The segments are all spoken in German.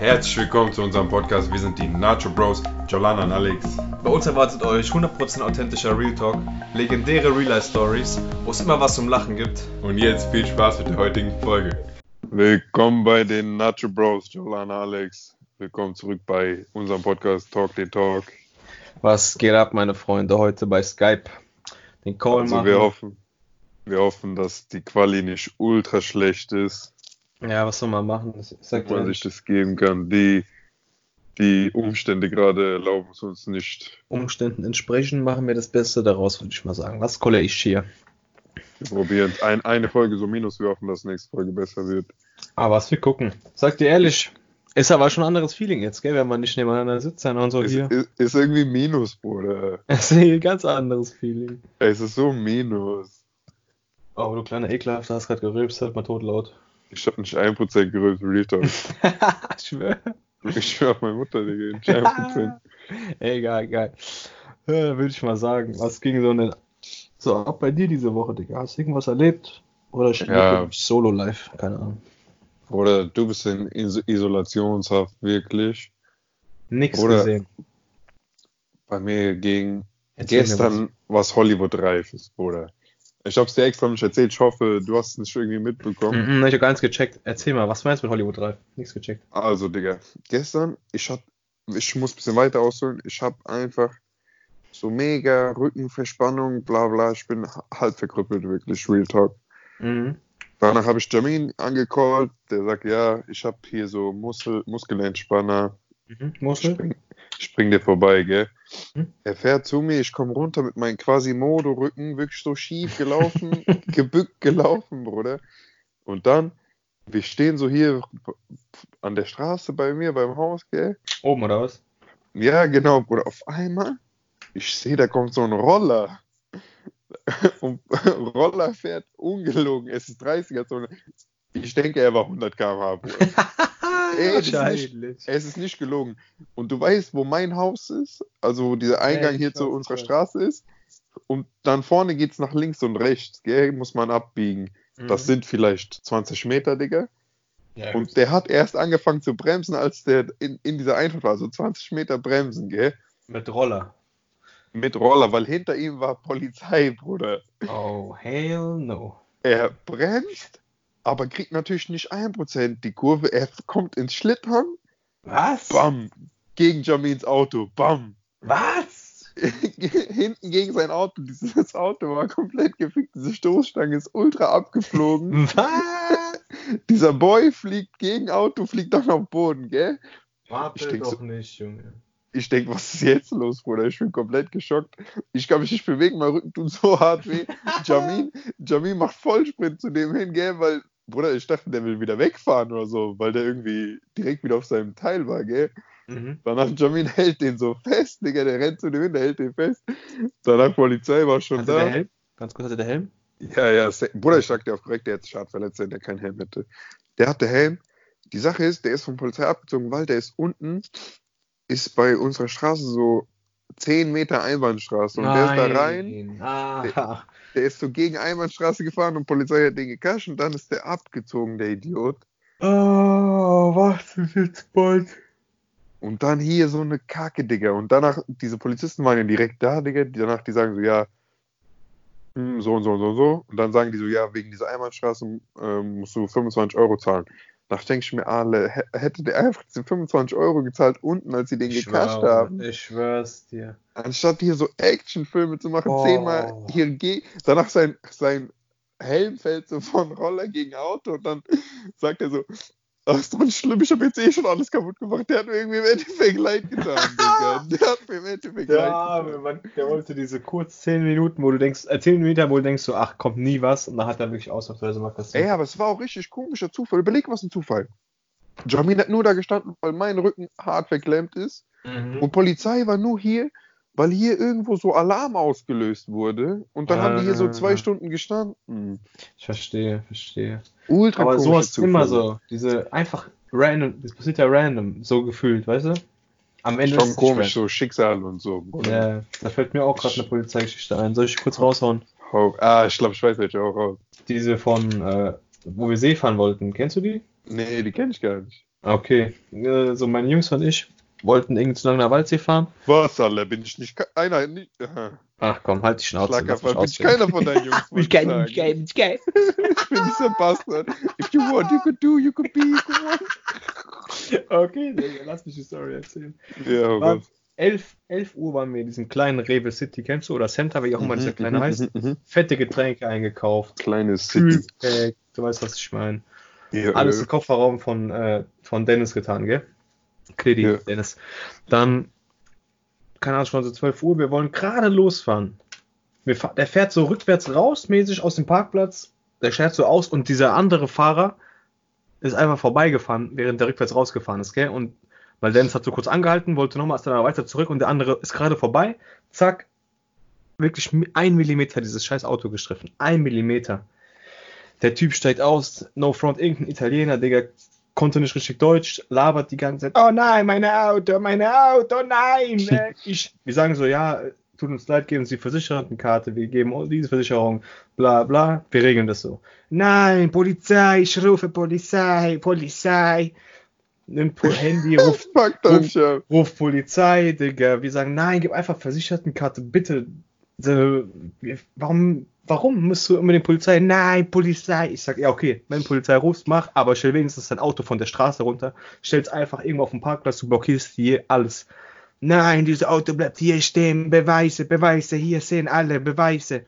Herzlich willkommen zu unserem Podcast. Wir sind die Nacho Bros, Jolana und Alex. Bei uns erwartet euch 100% authentischer Real Talk, legendäre Real Life Stories, wo es immer was zum Lachen gibt. Und jetzt viel Spaß mit der heutigen Folge. Willkommen bei den Nacho Bros, Jolana, Alex. Willkommen zurück bei unserem Podcast Talk den Talk. Was geht ab, meine Freunde, heute bei Skype? Den Call also machen. Wir hoffen, wir hoffen, dass die Quali nicht ultra schlecht ist. Ja, was soll man machen? Sagt man sich das geben kann. Die, die Umstände gerade erlauben es uns nicht. Umständen entsprechend machen wir das Beste daraus, würde ich mal sagen. Was kolle ich hier? Wir probieren ein, eine Folge so minus, wir hoffen, dass nächste Folge besser wird. Aber was wir gucken. Sag dir ehrlich, ist aber schon ein anderes Feeling jetzt, gell, wenn man nicht nebeneinander sitzt und so ist, hier. Ist, ist irgendwie Minus, Bruder. Es ist ein ganz anderes Feeling. Es ist so Minus. Oh, du kleiner Ekelhafter hast gerade gerülpst, halt mal totlaut. Ich hab nicht 1% gerülpst, Real Talk. ich schwör. Ich schwör auf meine Mutter, Digga. Nicht 1%. Egal, geil. Ja, würde ich mal sagen. Was ging so denn so ab bei dir diese Woche, Digga? Hast du irgendwas erlebt? Oder ja. Solo live? Keine Ahnung. Oder du bist in Is Isolationshaft, wirklich. Nix Oder gesehen. Bei mir ging Erzähl gestern was. was Hollywood reif ist, Bruder. Ich hab's dir extra nicht erzählt. Ich hoffe, du hast es nicht irgendwie mitbekommen. Mm -mm, ich hab gar nichts gecheckt. Erzähl mal, was meinst du mit Hollywood 3? Nichts gecheckt. Also, Digga, gestern, ich hab, ich muss ein bisschen weiter ausholen. Ich hab einfach so mega Rückenverspannung, bla bla. Ich bin halb verkrüppelt, wirklich, Real Talk. Mhm. Danach habe ich Jamin angecallt. Der sagt, ja, ich hab hier so Muskel, Muskelenspanner. Mhm. Muskel? Spring, spring dir vorbei, gell? Hm? Er fährt zu mir, ich komme runter mit meinem Quasimodo-Rücken, wirklich so schief gelaufen, gebückt gelaufen, Bruder. Und dann, wir stehen so hier an der Straße bei mir, beim Haus, gell? Oben oder was? Ja, genau, Bruder. Auf einmal, ich sehe, da kommt so ein Roller. Und Roller fährt ungelogen. Es ist 30er Zone. Ich denke, er war 100 km/h. Es, ist nicht, es ist nicht gelogen. Und du weißt, wo mein Haus ist, also wo dieser Eingang ja, hier zu unserer voll. Straße ist. Und dann vorne geht es nach links und rechts, gell, muss man abbiegen. Mhm. Das sind vielleicht 20 Meter, Digga. Ja, und der hat erst angefangen zu bremsen, als der in, in dieser Einfahrt war, so 20 Meter bremsen, gell? Mit Roller. Mit Roller, weil hinter ihm war Polizei, Bruder. Oh, hell no. Er bremst aber kriegt natürlich nicht 1% die Kurve. Er kommt ins Schlittern. Was? Bam. Gegen Jamins Auto. Bam. Was? Hinten gegen sein Auto. Dieses Auto war komplett gefickt. Diese Stoßstange ist ultra abgeflogen. Was? Dieser Boy fliegt gegen Auto, fliegt dann auf Boden, gell? Warte ich doch so, nicht, Junge. Ich denke, was ist jetzt los, Bruder? Ich bin komplett geschockt. Ich kann mich nicht bewegen, mein Rücken tut so hart weh. Jamin, Jamin macht Vollsprint zu dem hin, gell? Weil Bruder, ich dachte, der will wieder wegfahren oder so, weil der irgendwie direkt wieder auf seinem Teil war, gell? Mhm. Danach Jamin hält den so fest, Digga, der rennt zu dem hin, der hält den fest. Danach Polizei war schon hatte da. Der Helm? Ganz kurz, hatte der Helm? Ja, ja, Bruder, ich sag dir auf korrekt, der hat Schad verletzt, der keinen Helm hätte. Der hatte Helm. Die Sache ist, der ist von Polizei abgezogen, weil der ist unten, ist bei unserer Straße so 10 Meter Einbahnstraße und Nein. der ist da rein. Ah. Der, der, ist so gegen Einbahnstraße gefahren und Polizei hat den gekascht und dann ist der abgezogen, der Idiot. Oh, was ist jetzt bald? Und dann hier so eine Kacke, Digga. Und danach, diese Polizisten waren ja direkt da, Digga. Danach, die sagen so, ja, hm, so und so und so und so. Und dann sagen die so, ja, wegen dieser Einbahnstraße äh, musst du 25 Euro zahlen. Da denke ich mir, alle, hätte der einfach diese 25 Euro gezahlt unten, als sie den ich gecasht haben. Ich schwör's dir. Anstatt hier so Actionfilme zu machen, oh. zehnmal hier geht, danach sein, sein Helm fällt so von Roller gegen Auto und dann sagt er so, Ist doch nicht schlimm, ich habe jetzt eh schon alles kaputt gemacht. Der hat mir irgendwie im Endeffekt leid getan, Digga. Der hat mir im Endeffekt ja, leid getan. Man, der wollte diese kurz 10 Minuten, wo du denkst, äh, 10 Minuten, wo du denkst, so, ach, kommt nie was. Und dann hat er wirklich ausnahmsweise mal passiert. Ey, aber es war auch richtig komischer Zufall. Überleg, was ein Zufall. Jamin hat nur da gestanden, weil mein Rücken hart verklemmt ist. Mhm. Und Polizei war nur hier, weil hier irgendwo so Alarm ausgelöst wurde und dann ah, haben die hier so zwei Stunden gestanden. Ich verstehe, verstehe. Ultra Aber sowas ist immer so. Diese einfach random, das passiert ja random, so gefühlt, weißt du? Am Ende Schon ist komisch, so Schicksal und so. Oder? Ja, da fällt mir auch gerade eine Polizeigeschichte ein. Soll ich kurz raushauen? Ah, ich glaube, ich weiß welche auch raus. Diese von, äh, wo wir See fahren wollten. Kennst du die? Nee, die kenne ich gar nicht. Okay, äh, so meine Jungs und ich wollten irgendwie zu lange nach Waldsee fahren. Was, Alter? Bin ich nicht einer? Nicht, aha. Ach komm, halt die Schnauze. Schlaganfall. Bin ich keiner von deinen Jungs. muss Ich geil, sagen. ich geil, ich geil. Ich bin dieser Bastard. If you want, you could do, you could be. Come on. Okay, Digga, lass mich die Story erzählen. Ja, oh War Gott. 11, 11 Uhr waren wir in diesem kleinen Rewe City, kennst du? Oder Center, wie auch immer dieser kleine Mhm, heißt. mhm, mhm. Fette Getränke eingekauft. Kleines City. Kühlpack, du weißt, was ich meine. Ja, Alles äh, im Kofferraum von, äh, von Dennis getan, gell? Kledi, Ja. Dennis. Dann, keine Ahnung, schon so 12 Uhr, wir wollen gerade losfahren. Fahr, der fährt so rückwärts raus, mäßig aus dem Parkplatz. Der fährt so aus und dieser andere Fahrer ist einfach vorbeigefahren, während der rückwärts rausgefahren ist, gell? Und weil Dennis hat so kurz angehalten, wollte nochmal, ist dann weiter zurück und der andere ist gerade vorbei. Zack, wirklich ein Millimeter dieses scheiß Auto gestriffen. Ein Millimeter. Der Typ steigt aus, no front, irgendein Italiener, Digga, konnte nicht richtig Deutsch, labert die ganze Zeit, oh nein, meine Auto, meine Auto, nein. ich, wir sagen so, ja, tut uns leid, geben Sie Versichertenkarte, wir geben diese Versicherung, bla bla, wir regeln das so. Nein, Polizei, ich rufe Polizei, Polizei. Nimmt Handy, ruft Fuck dann schon. Ruf Polizei, Digga. Wir sagen, nein, gib einfach Versichertenkarte, bitte. Warum, warum musst du immer den Polizei? Nein, Polizei. Ich sag, ja, okay, wenn Polizei rufst, mach, aber stell wenigstens dein Auto von der Straße runter. Stell's einfach irgendwo auf den Parkplatz, du blockierst hier alles. Nein, dieses Auto bleibt hier stehen. Beweise, Beweise, hier sehen alle Beweise.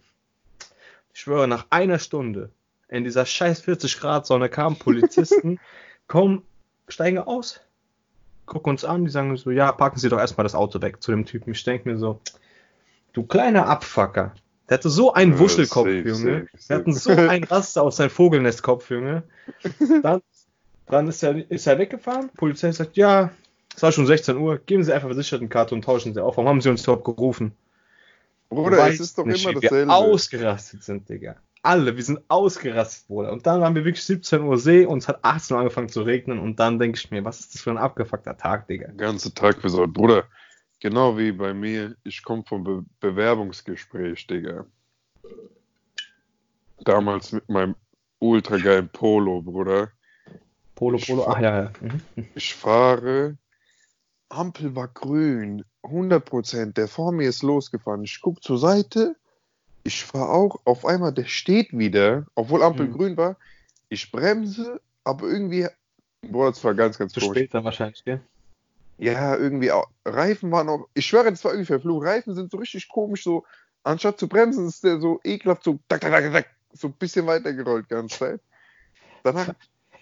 Ich schwöre, nach einer Stunde in dieser scheiß 40 Grad Sonne kamen Polizisten, kommen, steigen aus, gucken uns an, die sagen so, ja, packen Sie doch erstmal das Auto weg zu dem Typen. Ich denke mir so, du kleiner Abfucker. Der hatte so einen Wuschelkopf, safe, Junge. safe, Der hatte so ein Raster aus seinem Vogelnestkopf, Junge. Dann, dann ist, er, ist er weggefahren. Polizei sagt, ja, es war schon 16 Uhr, geben Sie einfach Versichertenkarte und tauschen Sie auf. Warum haben Sie uns überhaupt gerufen? Bruder, Du es ist doch nicht, immer wie wir dasselbe. ausgerastet sind, Digga. Alle, wir sind ausgerastet, Bruder. Und dann waren wir wirklich 17 Uhr See und es hat 18 Uhr angefangen zu regnen und dann denke ich mir, was ist das für ein abgefuckter Tag, Digga? Den ganzen Tag versaut. Bruder, genau wie bei mir, ich komme vom Be Bewerbungsgespräch, Digga. Damals mit meinem ultra geilen Polo, Bruder. Polo, Ich Polo, ach ja, ja. Mhm. Ich fahre, Ampel war grün, 100%, der vor mir ist losgefahren. Ich gucke zur Seite, ich fahre auch, auf einmal, der steht wieder, obwohl Ampel Mhm. grün war. Ich bremse, aber irgendwie, boah, das war ganz, ganz Zu spät dann wahrscheinlich, gell? Ja, irgendwie auch, Reifen waren auch, ich schwöre, das war irgendwie verflucht. Reifen sind so richtig komisch, so, anstatt zu bremsen, ist der so ekelhaft, so, tak, tak, tak, tak, so ein bisschen weitergerollt die ganze Zeit. Danach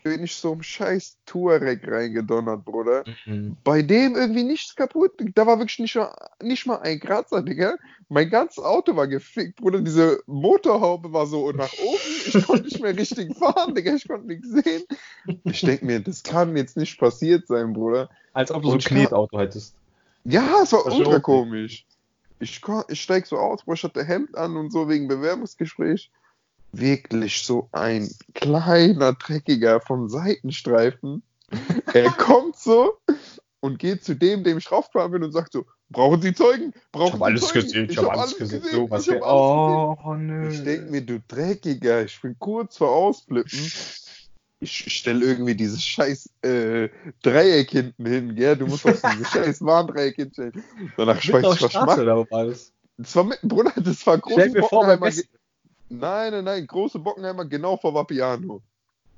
bin ich so im scheiß Touareg reingedonnert, Bruder. Mhm. Bei dem irgendwie nichts kaputt. Da war wirklich nicht mal, nicht mal ein Kratzer, Digga. Mein ganzes Auto war gefickt, Bruder. Diese Motorhaube war so nach oben. Ich konnte nicht mehr richtig fahren, Digga. Ich konnte nichts sehen. Ich denke mir, das kann jetzt nicht passiert sein, Bruder. Als ob du so ein Knetauto hättest. Ja, es war ultra komisch. Ich, ich steig so aus, Bruder, ich hatte Hemd an und so wegen Bewerbungsgespräch. Wirklich so ein kleiner Dreckiger vom Seitenstreifen. er kommt so und geht zu dem, dem ich raufgefahren bin und sagt so, brauchen Sie Zeugen? Brauchen Ich hab Sie alles Zeugen? gesehen, ich hab alles gesehen. So, was ich oh, nö. gesehen. Ich denk mir, du Dreckiger, ich bin kurz vor Ausflippen. Ich stelle irgendwie dieses scheiß äh, Dreieck hinten hin, gell? Du musst auf dieses scheiß Warndreieck hinstellen. Danach ich auf nicht, was ich Straße oder war das? Das war mitten, Bruder, das war große Stell mir vor, beim. Essen. Nein, nein, nein, große Bockenheimer genau vor Vapiano.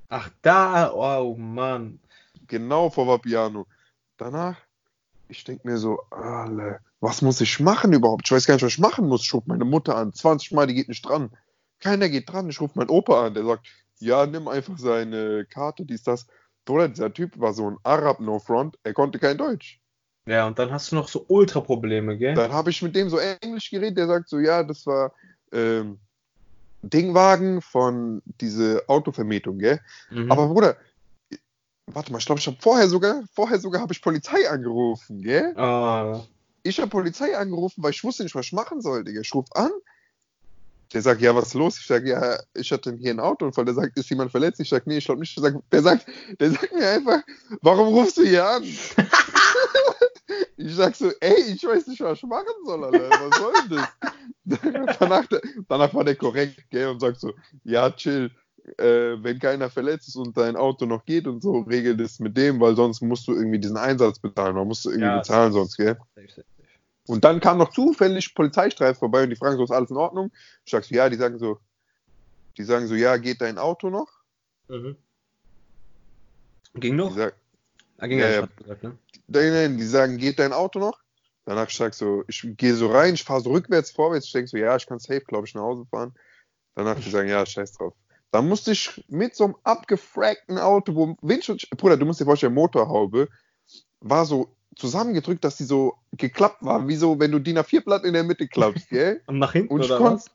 Ach, da, oh Mann. Genau vor Vapiano. Danach, ich denke mir so, alle, was muss ich machen überhaupt? Ich weiß gar nicht, was ich machen muss. Ich rufe meine Mutter an, 20 Mal, die geht nicht dran. Keiner geht dran. Ich rufe meinen Opa an, der sagt, ja, nimm einfach seine Karte, dies, das. Bruder, dieser Typ war so ein Arab, no front, er konnte kein Deutsch. Ja, und dann hast du noch so Ultra-Probleme, gell? Dann habe ich mit dem so Englisch geredet, der sagt so, ja, das war ähm, Dingwagen von diese Autovermietung, gell? Mhm. Aber Bruder, warte mal, ich glaube, ich habe vorher sogar, vorher sogar habe ich Polizei angerufen, gell? Ah, Ich habe Polizei angerufen, weil ich wusste nicht, was ich machen soll, Digga. Ich rufe an. Der sagt, ja, was ist los? Ich sage, ja, ich hatte hier einen Autounfall. Der sagt, ist jemand verletzt? Ich sage, nee, ich glaube nicht. Der sagt, der sagt, der sagt mir einfach, warum rufst du hier an? ich sag so, ey, ich weiß nicht, was ich machen soll, Alter. Was soll denn das? danach, danach war der korrekt, gell, und sagt so, ja, chill. äh, wenn keiner verletzt ist und dein Auto noch geht und so, regel das mit dem, weil sonst musst du irgendwie diesen Einsatz bezahlen. Man musst du irgendwie Ja, bezahlen sonst, gell? Und dann kam noch zufällig Polizeistreif vorbei und die fragen so, ist alles in Ordnung? Ich sag so, ja, die sagen so, die sagen so, ja, geht dein Auto noch? Mhm. Ging noch? sag, Ah, ging Ja, ja, gesagt, ne? Nein, nein, die sagen, geht dein Auto noch? Danach ich sag so, ich gehe so rein, ich fahre so rückwärts, vorwärts, ich denke so, ja, ich kann safe, glaube ich, nach Hause fahren. Danach die sagen, ja, scheiß drauf. Dann musste ich mit so einem abgefragten Auto, wo Windschutz, Bruder, du musst dir vorstellen, Motorhaube war so zusammengedrückt, dass die so geklappt war, wie so, wenn du DIN A4-Blatt in der Mitte klappst, gell? Und nach hinten Und ich oder konnte, was?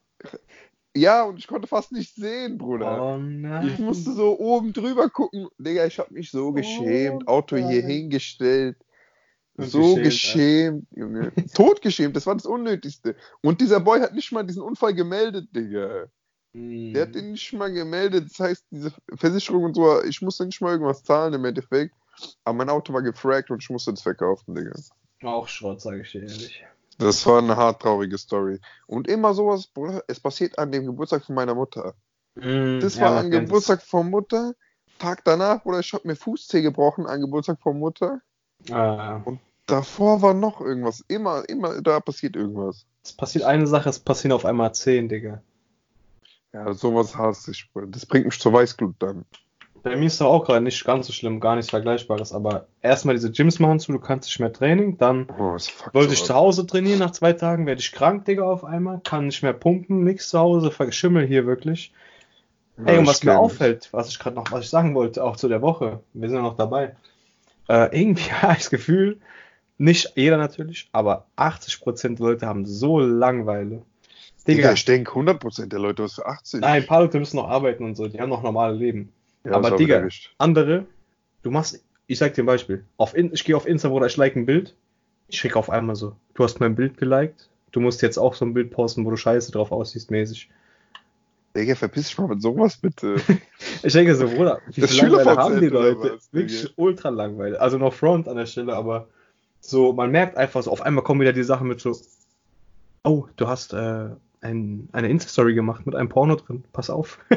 Ja, und ich konnte fast nicht sehen, Bruder. Oh nein. Ich musste so oben drüber gucken. Digga, ich hab mich so geschämt. Oh, Auto hier hingestellt. Und So geschämt, geschämt, Junge. Totgeschämt, das war das Unnötigste. Und dieser Boy hat nicht mal diesen Unfall gemeldet, Digga. Mhm. Der hat den nicht mal gemeldet. Das heißt, diese Versicherung und so, ich musste nicht mal irgendwas zahlen im Endeffekt. Aber mein Auto war gefragt und ich musste das verkaufen, Digga. Auch Schrott, sage ich dir ehrlich. Das war eine hart traurige Story. Und immer sowas, es passiert an dem Geburtstag von meiner Mutter. Mhm. Das Ja, war man an. Geburtstag von Mutter. Tag danach, Bruder, ich hab mir Fußzeh gebrochen an Geburtstag von Mutter. Ah, Davor war noch irgendwas. Immer, immer, da passiert irgendwas. es passiert eine Sache, es passieren auf einmal zehn, Digga. Ja, sowas hasse ich. Das bringt mich zur Weißglut dann. Bei mir ist doch auch gerade nicht ganz so schlimm, gar nichts Vergleichbares, aber erstmal diese Gyms machen zu, du kannst nicht mehr Training, dann Oh, wollte so ich ab. zu Hause trainieren, nach zwei Tagen werde ich krank, Digga, auf einmal, kann nicht mehr pumpen, nix zu Hause, verschimmel hier wirklich. Ja, Ey, und was mir auffällt, was ich gerade noch, was ich sagen wollte, auch zu der Woche, wir sind ja noch dabei, äh, irgendwie habe ich das Gefühl, nicht jeder natürlich, aber 80% Leute haben so Langeweile. Digga, Digga, ich denke 100% der Leute, was für 80. nein, ein paar Leute müssen noch arbeiten und so, die haben noch normale Leben. Ja, aber Digga, andere, du machst, ich sag dir ein Beispiel. Auf in, ich gehe auf Insta, Bruder, ich like ein Bild. Ich krieg auf einmal so, du hast mein Bild geliked. Du musst jetzt auch so ein Bild posten, wo du scheiße drauf aussiehst, mäßig. Digga, verpiss dich mal mit sowas, bitte. Ich denke so, Bruder, wie Das viel Langeweile haben die oder Leute? was, Wirklich Digga? ultra langweilig. Also noch Front an der Stelle, aber so, man merkt einfach so, auf einmal kommen wieder die Sachen mit so, oh, du hast äh, ein, eine Insta-Story gemacht mit einem Porno drin, pass auf.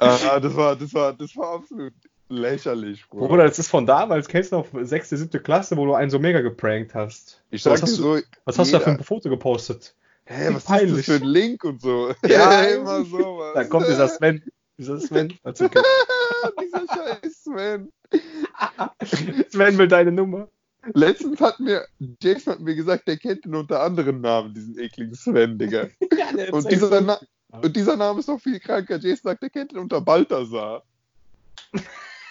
ah, das war, das war, das war absolut lächerlich, Bruder. Bruder, das ist von damals, kennst du noch, sechste, siebte Klasse, wo du einen so mega geprankt hast. ich was sag dir hast du- so, Was hast du da für ein Foto gepostet? Hä, was ist Peinlich. das für ein Link und so? Ja, immer sowas. Da kommt dieser Sven. Dieser Sven. Also, okay. Dieser scheiß Sven. Sven will deine Nummer. Letztens hat mir, Jason hat mir gesagt, der kennt ihn unter anderen Namen, diesen ekligen Sven, Digga. Ja, Und dieser, Na und dieser Name ist noch viel kranker. Jason sagt, der kennt ihn unter Balthasar. du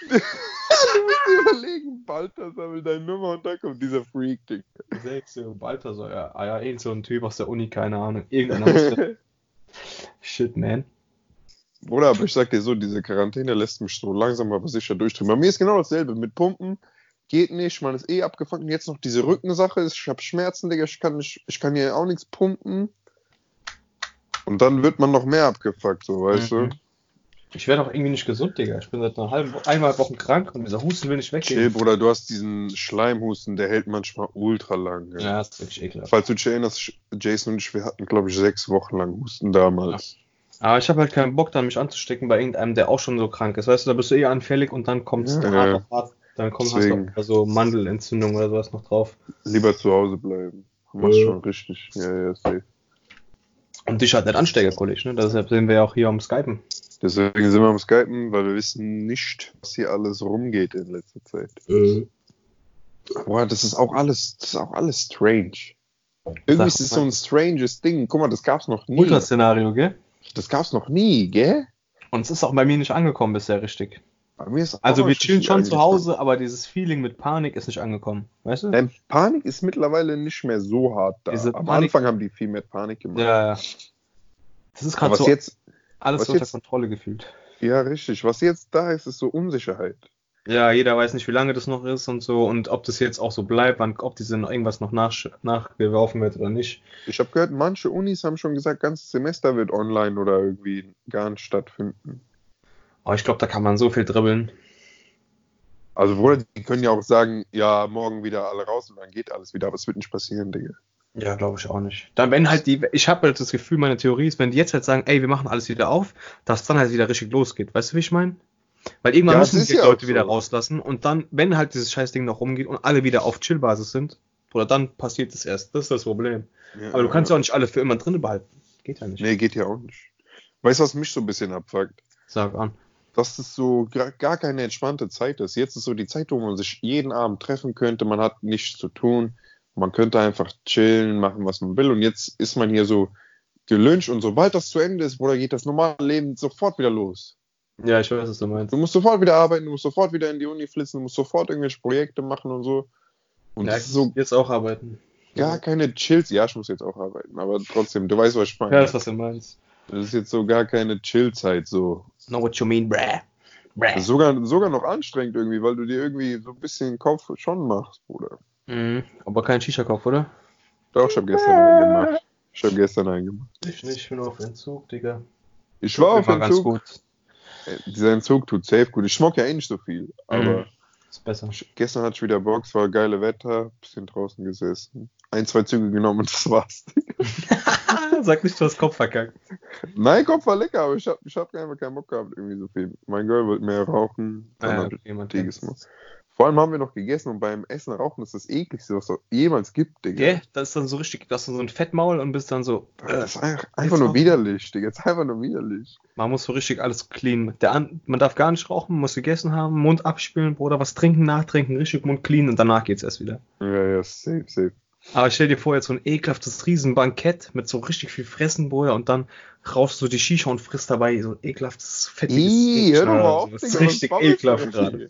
musst dir überlegen, Balthasar will deine Nummer und dann kommt dieser Freak, Digga. Selbst so Balthasar, ja, ah, ja, irgend so ein Typ aus der Uni, keine Ahnung. Irgendeiner Shit, man. Bruder, aber ich sag dir so, diese Quarantäne lässt mich so langsam aber sicher durchdrehen. Bei mir ist genau dasselbe. Mit Pumpen geht nicht, man ist eh abgefangen. Jetzt noch diese Rückensache, ich habe Schmerzen, Digga, ich kann, nicht, ich kann hier auch nichts pumpen. Und dann wird man noch mehr abgefuckt, so, weißt Mhm. du? Ich werde auch irgendwie nicht gesund, Digga. Ich bin seit einer halben einmal Wochen krank und dieser Husten will nicht Chill, weggehen. Bruder, du hast diesen Schleimhusten, der hält manchmal ultra lang. Ja. Ja, ist wirklich ekelhaft. Falls du dich erinnerst, Jason und ich, wir hatten, glaube ich, sechs Wochen lang Husten damals. Aber ich habe halt keinen Bock, dann mich anzustecken bei irgendeinem, der auch schon so krank ist. Weißt du, da bist du eh anfällig und dann kommt es Ja, hart ja. auf hart. Dann kommt hast Deswegen. du auch so Mandelentzündung oder sowas noch drauf. Lieber zu Hause bleiben. Du machst Ja. schon richtig. Ja, ja, safe. Und dich halt nicht Ansteigerkollege, ne? Deshalb sind wir ja auch hier am Skypen. Deswegen sind wir am Skypen, weil wir wissen nicht, was hier alles rumgeht in letzter Zeit. Boah, das ist auch alles, das ist auch alles strange. Irgendwie Sag ist es so ein stranges Ding. Guck mal, das gab's noch nie. Ultra-Szenario, gell? Das gab's noch nie, gell? Und es ist auch bei mir nicht angekommen bisher richtig. Bei mir ist Also wir chillen schon zu. Hause, aber dieses Feeling mit Panik ist nicht angekommen. Weißt du? Ähm, Panik ist mittlerweile nicht mehr so hart da. Diese Am Panik- Anfang haben die viel mehr Panik gemacht. Ja, ja. Das ist gerade so jetzt, alles unter jetzt- Kontrolle gefühlt. ja richtig, was jetzt da ist, ist so Unsicherheit. Ja, jeder weiß nicht, wie lange das noch ist und so und ob das jetzt auch so bleibt, wann, ob diese noch irgendwas noch nach, nachgeworfen wird oder nicht. Ich habe gehört, manche Unis haben schon gesagt, ganzes Semester wird online oder irgendwie gar nicht stattfinden. Aber ich glaube, da kann man so viel dribbeln. Also, Bruder, die können ja auch sagen, ja, morgen wieder alle raus und dann geht alles wieder, aber es wird nicht passieren, Digga. Ja, glaube ich auch nicht. Dann, wenn halt die, ich habe halt das Gefühl, meine Theorie ist, wenn die jetzt halt sagen, ey, wir machen alles wieder auf, dass dann halt wieder richtig losgeht. Weißt du, wie ich meine? Weil irgendwann Ja, müssen die ja Leute auch wieder so. rauslassen und dann, wenn halt dieses Scheißding noch rumgeht und alle wieder auf Chill-Basis sind, oder dann passiert es erst. Das ist das Problem. Ja, Aber du kannst ja auch nicht alle für immer drin behalten. Geht ja nicht. Nee, geht ja auch nicht. Weißt du, was mich so ein bisschen abfuckt? Sag an. Dass es so gar, keine entspannte Zeit ist. Jetzt ist so die Zeit, wo man sich jeden Abend treffen könnte. Man hat nichts zu tun. Man könnte einfach chillen, machen, was man will. Und jetzt ist man hier so gelünscht. Und sobald das zu Ende ist, Bruder, geht das normale Leben sofort wieder los. Ja, ich weiß, was du meinst. Du musst sofort wieder arbeiten, du musst sofort wieder in die Uni flitzen, du musst sofort irgendwelche Projekte machen und so. Und Ja, das ist so jetzt auch arbeiten. gar keine Chills. Ja, ich muss jetzt auch arbeiten, aber trotzdem, du weißt, was ich meine. Ja, das ist, was du meinst. Das ist jetzt so gar keine Chill-Zeit so. Know what you mean, bruh. Das ist sogar, sogar noch anstrengend irgendwie, weil du dir irgendwie so ein bisschen Kopf schon machst, Bruder. Mhm. Aber kein Shisha-Kopf, oder? Doch, ich habe gestern einen gemacht. Ich habe gestern einen gemacht. Ich nicht, ich bin auf Entzug, Digga. Ich war auf War ganz Entzug. gut. Äh, Dieser Entzug tut safe gut. Ich schmock ja eh nicht so viel, aber Mhm. Ist besser. gestern hatte ich wieder Bock, es war geile Wetter, bisschen draußen gesessen. Ein, zwei Züge genommen und das war's. Sag nicht, du hast Kopf verkackt. Nein, Kopf war lecker, aber ich hab, ich hab einfach keinen Bock gehabt, irgendwie so viel. Mein Girl wollte mehr rauchen, dann Ah, hab ich okay, man. Vor allem haben wir noch gegessen und beim Essen rauchen ist das ekligste, was es jemals gibt, Digga. Gell? Das ist dann so richtig, das ist so ein Fettmaul und bist dann so. Äh, Das ist einfach, einfach nur widerlich, Digga. Das ist einfach nur widerlich. man muss so richtig alles clean. Der an, man darf gar nicht rauchen, man muss gegessen haben, Mund abspülen, Bruder, was trinken, nachtrinken, richtig Mund clean und danach geht's erst wieder. Ja, ja, safe, safe. Aber stell dir vor, jetzt so ein ekelhaftes Riesenbankett mit so richtig viel Fressen, Bruder, und dann rauchst du die Shisha und frisst dabei so ekelhaftes, fettiges Ih, hör doch mal auf, Das ist richtig ekelhaft gerade.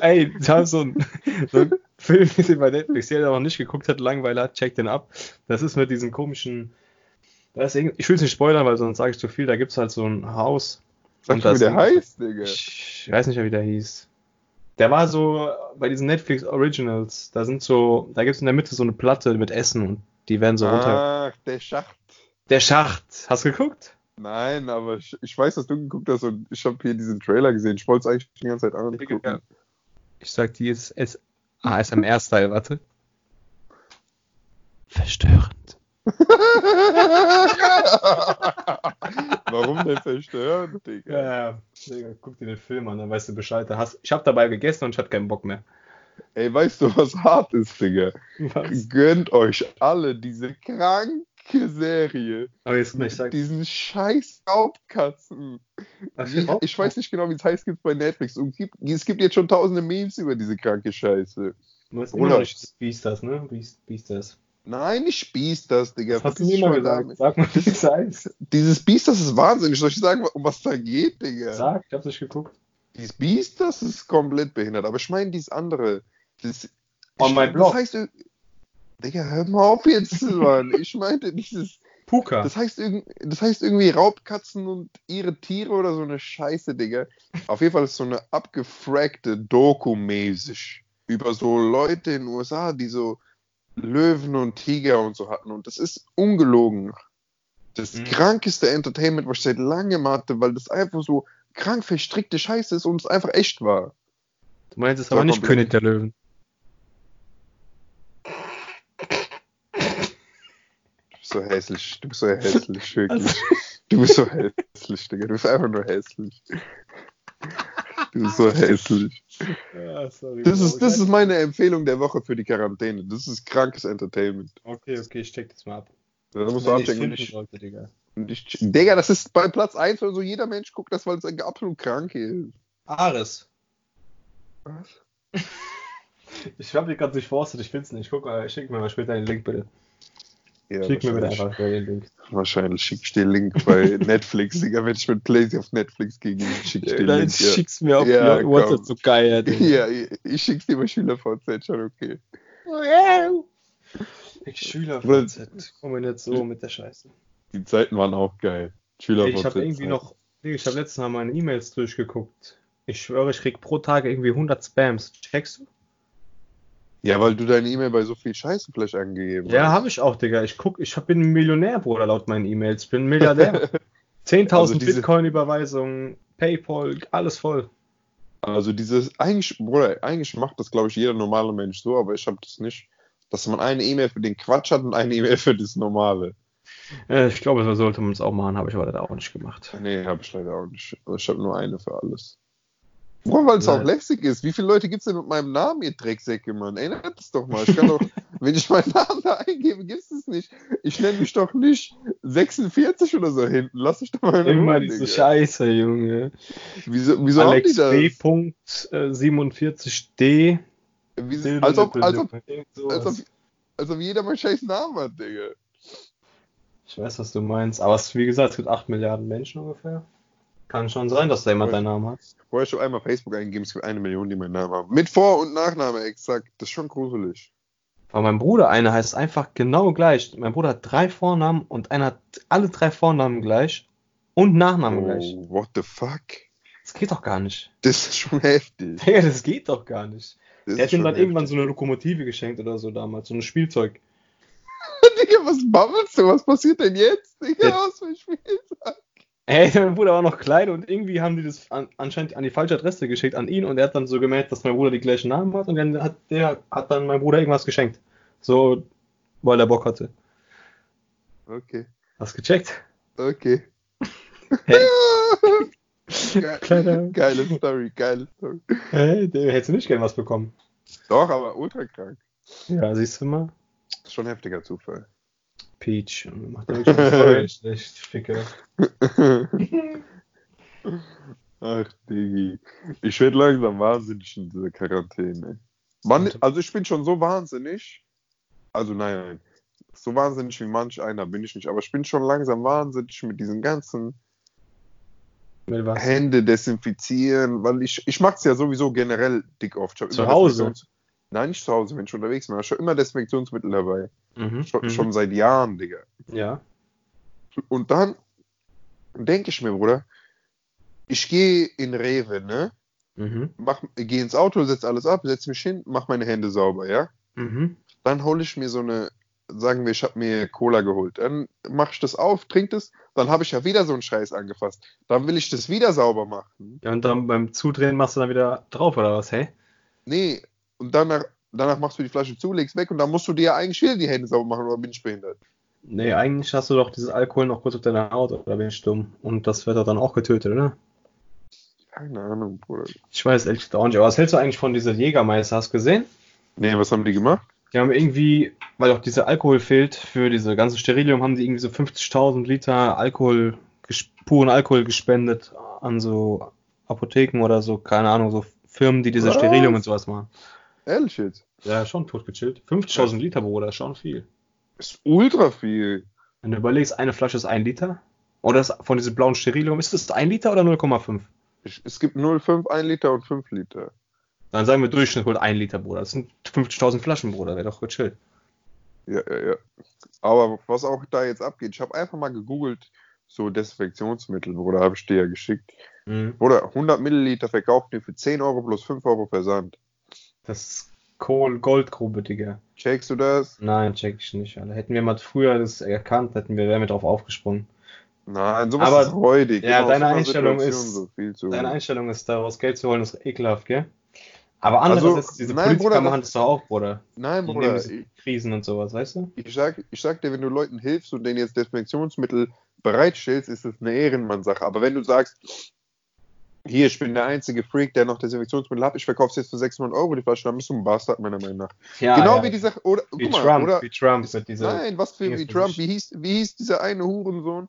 Ey, da ist so ein, so ein Film gesehen bei Netflix, der noch nicht geguckt hat, Langweiler hat, checkt den ab. Das ist mit diesem komischen, ich will es nicht spoilern, weil sonst sage ich zu viel, da gibt's halt so ein Haus. Sag Und schon, wie der heißt, Digga. Ich weiß nicht wie der hieß. Der war so bei diesen Netflix Originals, da sind so, da gibt's in der Mitte so eine Platte mit Essen und die werden so runter. Ach, der Schacht. Der Schacht, hast du geguckt? Nein, aber ich, ich weiß, dass du geguckt hast und ich habe hier diesen Trailer gesehen. Ich wollte es eigentlich die ganze Zeit angucken. Ja. Ich sag die ist S ASMR-Style, warte. Verstörend. Warum denn verstörend, Digga? Ja, Digga, guck dir den Film an, dann weißt du Bescheid. Hast, ich hab dabei gegessen und ich hatte keinen Bock mehr. Ey, weißt du, was hart ist, Digga? Was? Gönnt euch alle diese kranke Serie. Aber jetzt nicht Mit sagen. diesen scheiß Raubkatzen. Wie, ich weiß nicht genau, wie es heißt, gibt bei Netflix. Und gibt, es gibt jetzt schon tausende Memes über diese kranke Scheiße. Du weißt immer noch nicht, wie ist das, ne? Wie ist, wie ist das? Nein, nicht spieß das, Digga. Das hast du nie mal gesagt. Sag mal, wie es heißt. Dieses Biest, das ist wahnsinnig. Soll ich sagen, um was da geht, Digga? Sag, ich hab's nicht geguckt. Dieses Biest, das ist komplett behindert. Aber ich meine dieses andere. Das, On my blog. Das heißt, Digga, hör mal auf jetzt, Mann. Ich meinte dieses. Puka. Das heißt, das heißt irgendwie Raubkatzen und ihre Tiere oder so eine Scheiße, Digga. Auf jeden Fall ist so eine abgefrackte Doku mäßig über so Leute in den USA, die so Löwen und Tiger und so hatten. Und das ist ungelogen. Das Mhm. krankeste Entertainment, was ich seit langem hatte, weil das einfach so krank verstrickte Scheiße ist und es einfach echt war. Du meinst es Sag aber nicht komplett. König der Löwen. Du bist so hässlich. Du bist so hässlich, wirklich. Du bist so hässlich, Digga. Du bist einfach nur hässlich. Du bist so hässlich. Ja, sorry. Das ist, das ist meine Empfehlung der Woche für die Quarantäne. Das ist krankes Entertainment. Okay, okay, ich check das mal ab. Da musst du ich abchecken. Ich, sollte, Digga. ich, Digga, das ist bei Platz 1 oder so. Jeder Mensch guckt das, weil es absolut krank ist. Ares. Was? Ich hab die gerade durchforstet, ich find's nicht. Guck mal, schick mir mal später den Link bitte. Ja, schick mir bitte einfach den Link. Wahrscheinlich schick ich dir den Link bei Netflix, Digga. Wenn ich mit Plays auf Netflix gehe, schick ich dir den Dann Link. Ja. schick's mir auf Ja, WhatsApp so geil. Ja, ich, schick's dir bei SchülerVZ schon okay. Ich Schüler Bruder. VZ. Komm mir nicht so mit der Scheiße. Die Zeiten waren auch geil. SchülerVZ. Ich habe irgendwie noch, ich habe letztens Mal meine E-Mails durchgeguckt. Ich schwöre, ich krieg pro Tag irgendwie 100 Spams. Checkst du? Ja, weil du deine E-Mail bei so viel Scheiße vielleicht angegeben Ja, hast. habe ich auch, Digga. Ich guck, ich bin ein Millionär, Bruder, laut meinen E-Mails. Ich bin ein Milliardär. 10.000 Also Bitcoin-Überweisungen, Paypal, alles voll. Also dieses, eigentlich, Bruder, eigentlich macht das, glaube ich, jeder normale Mensch so, aber ich habe das nicht. dass man eine E-Mail für den Quatsch hat und eine E-Mail für das Normale. Äh, ich glaube, das sollte man es auch machen, habe ich aber leider auch nicht gemacht. Nee, habe ich leider auch nicht. Ich habe nur eine für alles. Warum, weil es auch Nein. lästig ist. Wie viele Leute gibt es denn mit meinem Namen, ihr Drecksäcke, Mann? Erinnert es doch mal. Ich kann doch, wenn ich meinen Namen da eingebe, gibt es nicht. Ich nenne mich doch nicht 46 oder so hinten. Lass ich doch mal in Immer Ruhe, diese Digga. Scheiße, Junge. Wieso, wieso haben Alex die das? B. Punkt, äh, 47D. Wie, als, ob, als, ob, als, ob, als ob jeder meinen scheiß Namen hat, Digga. Ich weiß, was du meinst. Aber es, wie gesagt, es gibt 8 Milliarden Menschen ungefähr. Kann schon sein, dass da jemand deinen Namen hat. Vorher schon einmal Facebook eingeben, es gibt eine Million, die meinen Namen haben. Mit Vor- und Nachname exakt. Das ist schon gruselig. Weil mein Bruder, einer heißt einfach genau gleich. Mein Bruder hat drei Vornamen und einer hat alle drei Vornamen gleich und Nachnamen gleich. Oh, what the fuck? Das geht doch gar nicht. Das ist schon heftig. Digga, das geht doch gar nicht. Das Er ist hat ihm dann irgendwann so heftig. eine Lokomotive geschenkt oder so damals, so ein Spielzeug. Digga, was babbelst du? Was passiert denn jetzt? Digga, Der- was für ein Spieltag? Ey, mein Bruder war noch klein und irgendwie haben die das an, anscheinend an die falsche Adresse geschickt an ihn und er hat dann so gemerkt, dass mein Bruder die gleichen Namen hat und dann hat der hat dann mein Bruder irgendwas geschenkt. So, weil er Bock hatte. Okay, Hast gecheckt? okay. Hey. Geil, geile Story, geile Story. Hey, der hätte nicht gern was bekommen. Doch, aber ultra krank. Ja, siehst du mal. Das ist schon ein heftiger Zufall. Peach. Macht voll schlecht, Ficke. Ach, Digi. Ich werde langsam wahnsinnig in dieser Quarantäne. Wann, also ich bin schon so wahnsinnig. Also nein, nein. So wahnsinnig wie manch einer bin ich nicht. Aber ich bin schon langsam wahnsinnig mit diesen ganzen? Hände desinfizieren, weil ich, ich mache es ja sowieso generell dick oft. Zu Hause? Nein, nicht zu Hause, wenn ich unterwegs bin. Ich habe schon immer Desinfektionsmittel dabei. Mhm. Schon, mhm. schon seit Jahren, Digga. Ja. Und dann denke ich mir, Bruder, ich gehe in Rewe, ne? Mhm. Mach, gehe ins Auto, setz alles ab, setz mich hin, mach meine Hände sauber, ja? Mhm. Dann hole ich mir so eine, sagen wir, ich habe mir Cola geholt. Dann mache ich das auf, trink das, dann habe ich ja wieder so einen Scheiß angefasst. Dann will ich das wieder sauber machen. Ja, und dann beim Zudrehen machst du dann wieder drauf, oder was, hey? Nee, und danach, danach machst du die Flasche zu, legst weg und dann musst du dir ja eigentlich wieder die Hände sauber machen, oder bin ich behindert? Nee, eigentlich hast du doch dieses Alkohol noch kurz auf deiner Haut, oder bin ich dumm? Und das wird doch dann auch getötet, oder? Keine Ahnung, Bruder. Ich weiß ehrlich gesagt auch nicht. Aber was hältst du eigentlich von dieser Jägermeister? Hast du gesehen? Nee, was haben die gemacht? Die haben irgendwie, weil auch dieser Alkohol fehlt für diese ganze Sterilium, haben die irgendwie so 50.000 Liter Alkohol, puren Alkohol gespendet an so Apotheken oder so, keine Ahnung, so Firmen, die diese Was? Sterilium und sowas machen. Ehrlich jetzt? Ja, schon totgechillt. 50.000 Liter, Bruder, ist schon viel. Ist ultra viel. Wenn du überlegst, eine Flasche ist ein Liter. Oder ist von diesem blauen Sterilium, ist das ein Liter oder 0,5? Ich, es gibt 0,5, 1 Liter und 5 Liter. Dann sagen wir Durchschnitt wohl ein Liter, Bruder. Das sind 50.000 Flaschen, Bruder. Wäre doch gechillt. Ja, ja, ja. Aber was auch da jetzt abgeht, ich habe einfach mal gegoogelt, so Desinfektionsmittel, Bruder, habe ich dir ja geschickt. Mhm. Bruder, 100 Milliliter verkauft ihr für 10 Euro plus 5 Euro Versand. Das ist Kohl Goldgrube, Digga. Checkst du das? Nein, check ich nicht, Alter. Hätten wir mal früher das erkannt, hätten wir, wären wir drauf aufgesprungen. Nein, sowas Aber- ist räudig. ja, deine Einstellung Situation ist- So viel zu Deine Einstellung ist, daraus Geld zu holen, ist ekelhaft, gell? Aber andererseits, Also, diese nein, Politiker Bruder, machen das- doch auch, Bruder. Nein, Die Bruder, Krisen und sowas, weißt du? ich, sag, ich sag dir, wenn du Leuten hilfst und denen jetzt Desinfektionsmittel bereitstellst, ist das eine Ehrenmann-Sache. Aber wenn du sagst, hier, ich bin der einzige Freak, der noch Desinfektionsmittel hat, ich verkaufe es jetzt für 600 Euro die Flasche, dann bist du ein Bastard, meiner Meinung nach. Ja, genau ja. wie die Sache, oder, wie guck mal, Trump, oder, wie Trump mit dieser. nein, was für wie Trump, wie hieß, wie hieß dieser eine Hurensohn,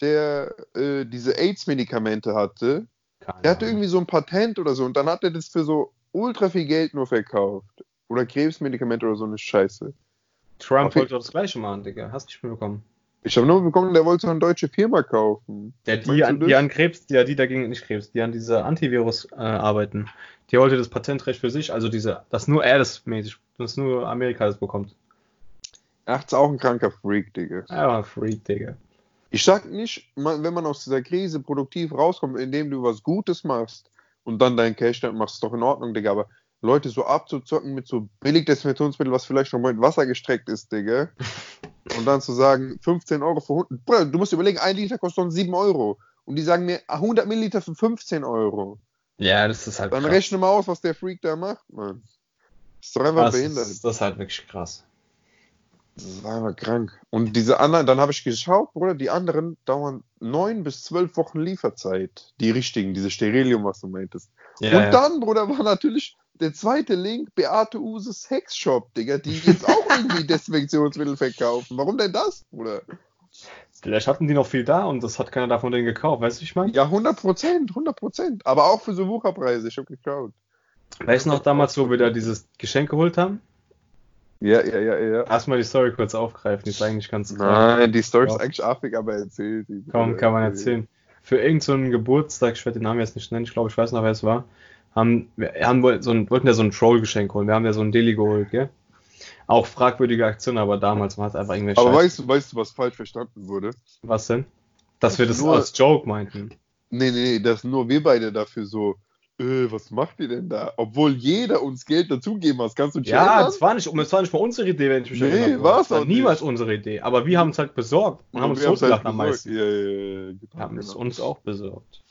der äh, diese AIDS-Medikamente hatte, Keine der hatte irgendwie so ein Patent oder so und dann hat er das für so ultra viel Geld nur verkauft. Oder Krebsmedikamente oder so eine Scheiße. Trump wollte doch das gleiche machen, Digga. Hast du nicht mitbekommen? Ich habe nur bekommen, der wollte so eine deutsche Firma kaufen. Der, die, an, die an Krebs, ja, die dagegen nicht Krebs, die an dieser Antivirus äh, arbeiten. Die wollte das Patentrecht für sich, also diese, dass nur er das mäßig, dass nur Amerika das bekommt. Ach, ist auch ein kranker Freak, Digga. Ja, Freak, Digga. Ich sag nicht, man, wenn man aus dieser Krise produktiv rauskommt, indem du was Gutes machst und dann dein Cash dann machst, ist doch in Ordnung, Digga. Aber Leute so abzuzocken mit so billig Desinfektionsmittel, was vielleicht noch mal in Wasser gestreckt ist, Digga. und dann zu sagen, 15 Euro für 100. Bruder, du musst überlegen, ein Liter kostet sonst 7 Euro. Und die sagen mir 100 Milliliter für 15 Euro. Ja, das ist halt Dann krass. rechne mal aus, was der Freak da macht, Mann. Ist doch einfach das, behindert. ist, das ist halt wirklich krass. Das war einfach krank. Und diese anderen, dann habe ich geschaut, Bruder, die anderen dauern neun bis zwölf Wochen Lieferzeit. Die richtigen, diese Sterilium, was du meintest. Ja, und ja. dann, Bruder, war natürlich der zweite Link Beate Use Sex Shop, Digga, die jetzt auch irgendwie Desinfektionsmittel verkaufen. Warum denn das, Bruder? Vielleicht hatten die noch viel da und das hat keiner davon denen gekauft, weißt du, wie ich meine? Ja, 100 Prozent, 100 Prozent. Aber auch für so Wucherpreise, ich habe geschaut. Weißt du noch damals, wo wir da dieses Geschenk geholt haben? Ja, ja, ja, ja. Erstmal die Story kurz aufgreifen, die ist eigentlich ganz krass. Nein, die Story ist eigentlich affig, aber erzählt sie. Komm, kann man erzählen. Für irgendeinen so Geburtstag, ich werde den Namen jetzt nicht nennen, ich glaube, ich weiß noch, wer es war, haben, wir haben so ein, wollten ja so ein Troll-Geschenk holen. Wir haben ja so ein Deli geholt, gell? Auch fragwürdige Aktion, aber damals war es einfach irgendwelche Aber weißt du, weißt du, was falsch verstanden wurde? Was denn? Dass wir das Nur- als Joke meinten. Nee, nee, nee, dass nur wir beide dafür so, äh, was macht ihr denn da? Obwohl jeder uns Geld dazugeben hat. Kannst du dich Ja, das war nicht, das war nicht mal unsere Idee, wenn ich mich Nee, erinnere. war's Das war auch niemals nicht. unsere Idee. Aber wir haben es halt besorgt und haben uns totgelacht halt am meisten. Ja, ja, ja, genau, haben es genau. uns auch besorgt.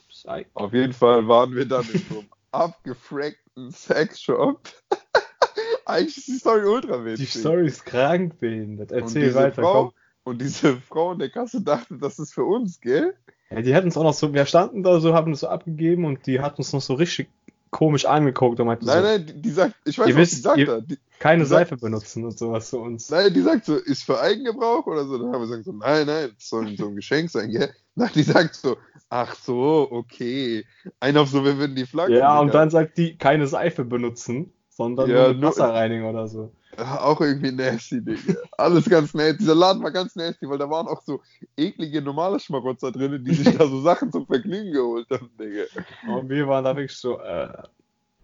Auf jeden Fall waren wir dann in so einem abgefrackten Sexshop. Eigentlich ist die Story ultra Die witzig. Story ist krank behindert. und Erzähl weiter, Frau, komm. Und diese Frau in der Kasse dachte, das ist für uns, gell? Ja, die hatten uns auch noch so, wir standen da so, haben es so abgegeben und die hat uns noch so richtig komisch angeguckt und meinte Nein, so, nein, die, die sagt, ich weiß Ihr was wisst, die sagt ihr- da. Die, keine die sagt- Seife benutzen und sowas zu uns. nein, die sagt so, ist für Eigengebrauch oder so. Dann haben wir gesagt so, nein, nein, das soll so ein Geschenk sein, gell? Nein, die sagt so, ach so, okay. Ein auf so, wir würden die Flagge. Ja, und dann sagt die, keine Seife benutzen, sondern Ja, nur mit nur- Wasserreiniger oder so. Auch irgendwie nasty, Digga. Alles ganz nasty. Dieser Laden war ganz nasty, weil da waren auch so eklige normale Schmarotzer drin, die sich da so Sachen zum Vergnügen geholt haben, Digga. Und wir waren da wirklich so, äh,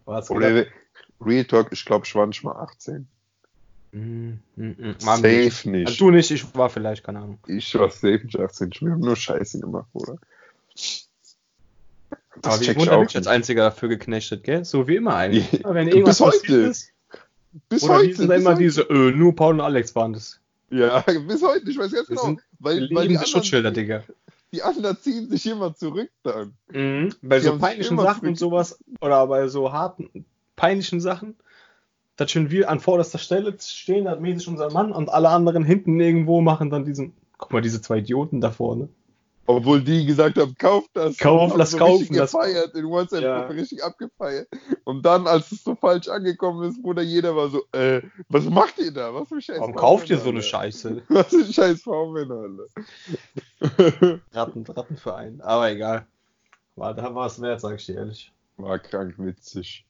was Oder Real Talk, ich glaube, ich war nicht mal 18. Mm, mm, mm, Mann. Safe nicht. Also du nicht, ich war vielleicht, keine Ahnung. Ich war safe nicht 18. Wir haben nur Scheiße gemacht, oder? Aber wir wurden ich da auch wirklich als. Einziger dafür geknechtet, gell? So wie immer eigentlich. Immer Wenn irgendwas Bis heute. ist, Bis oder heute. sind bis immer heute. diese, äh, nur Paul und Alex waren das. Ja, bis heute. Ich weiß Wir genau. sind Weil, weil die, Schutzschilder, anderen, Digga. die anderen ziehen sich immer zurück dann. Mhm. Bei Die so peinlichen Sachen und sowas, oder bei so harten, peinlichen Sachen, da schön wir an vorderster Stelle stehen, da mäßig unser Mann und alle anderen hinten irgendwo machen dann diesen, guck mal, diese zwei Idioten da vorne. Obwohl die gesagt haben, kauf das. Kauf, lass so kaufen, Richtig lass- gefeiert, in WhatsApp Ja. richtig abgefeiert. Und dann, als es so falsch angekommen ist, Bruder, jeder war so, äh, was macht ihr da? Was für Scheiß Warum kauft ihr so eine? Scheiße? Was für Scheiß Frauen, Alter. Ratten, Rattenverein. Aber egal. War, da war es wert, sag ich dir ehrlich. War krank witzig.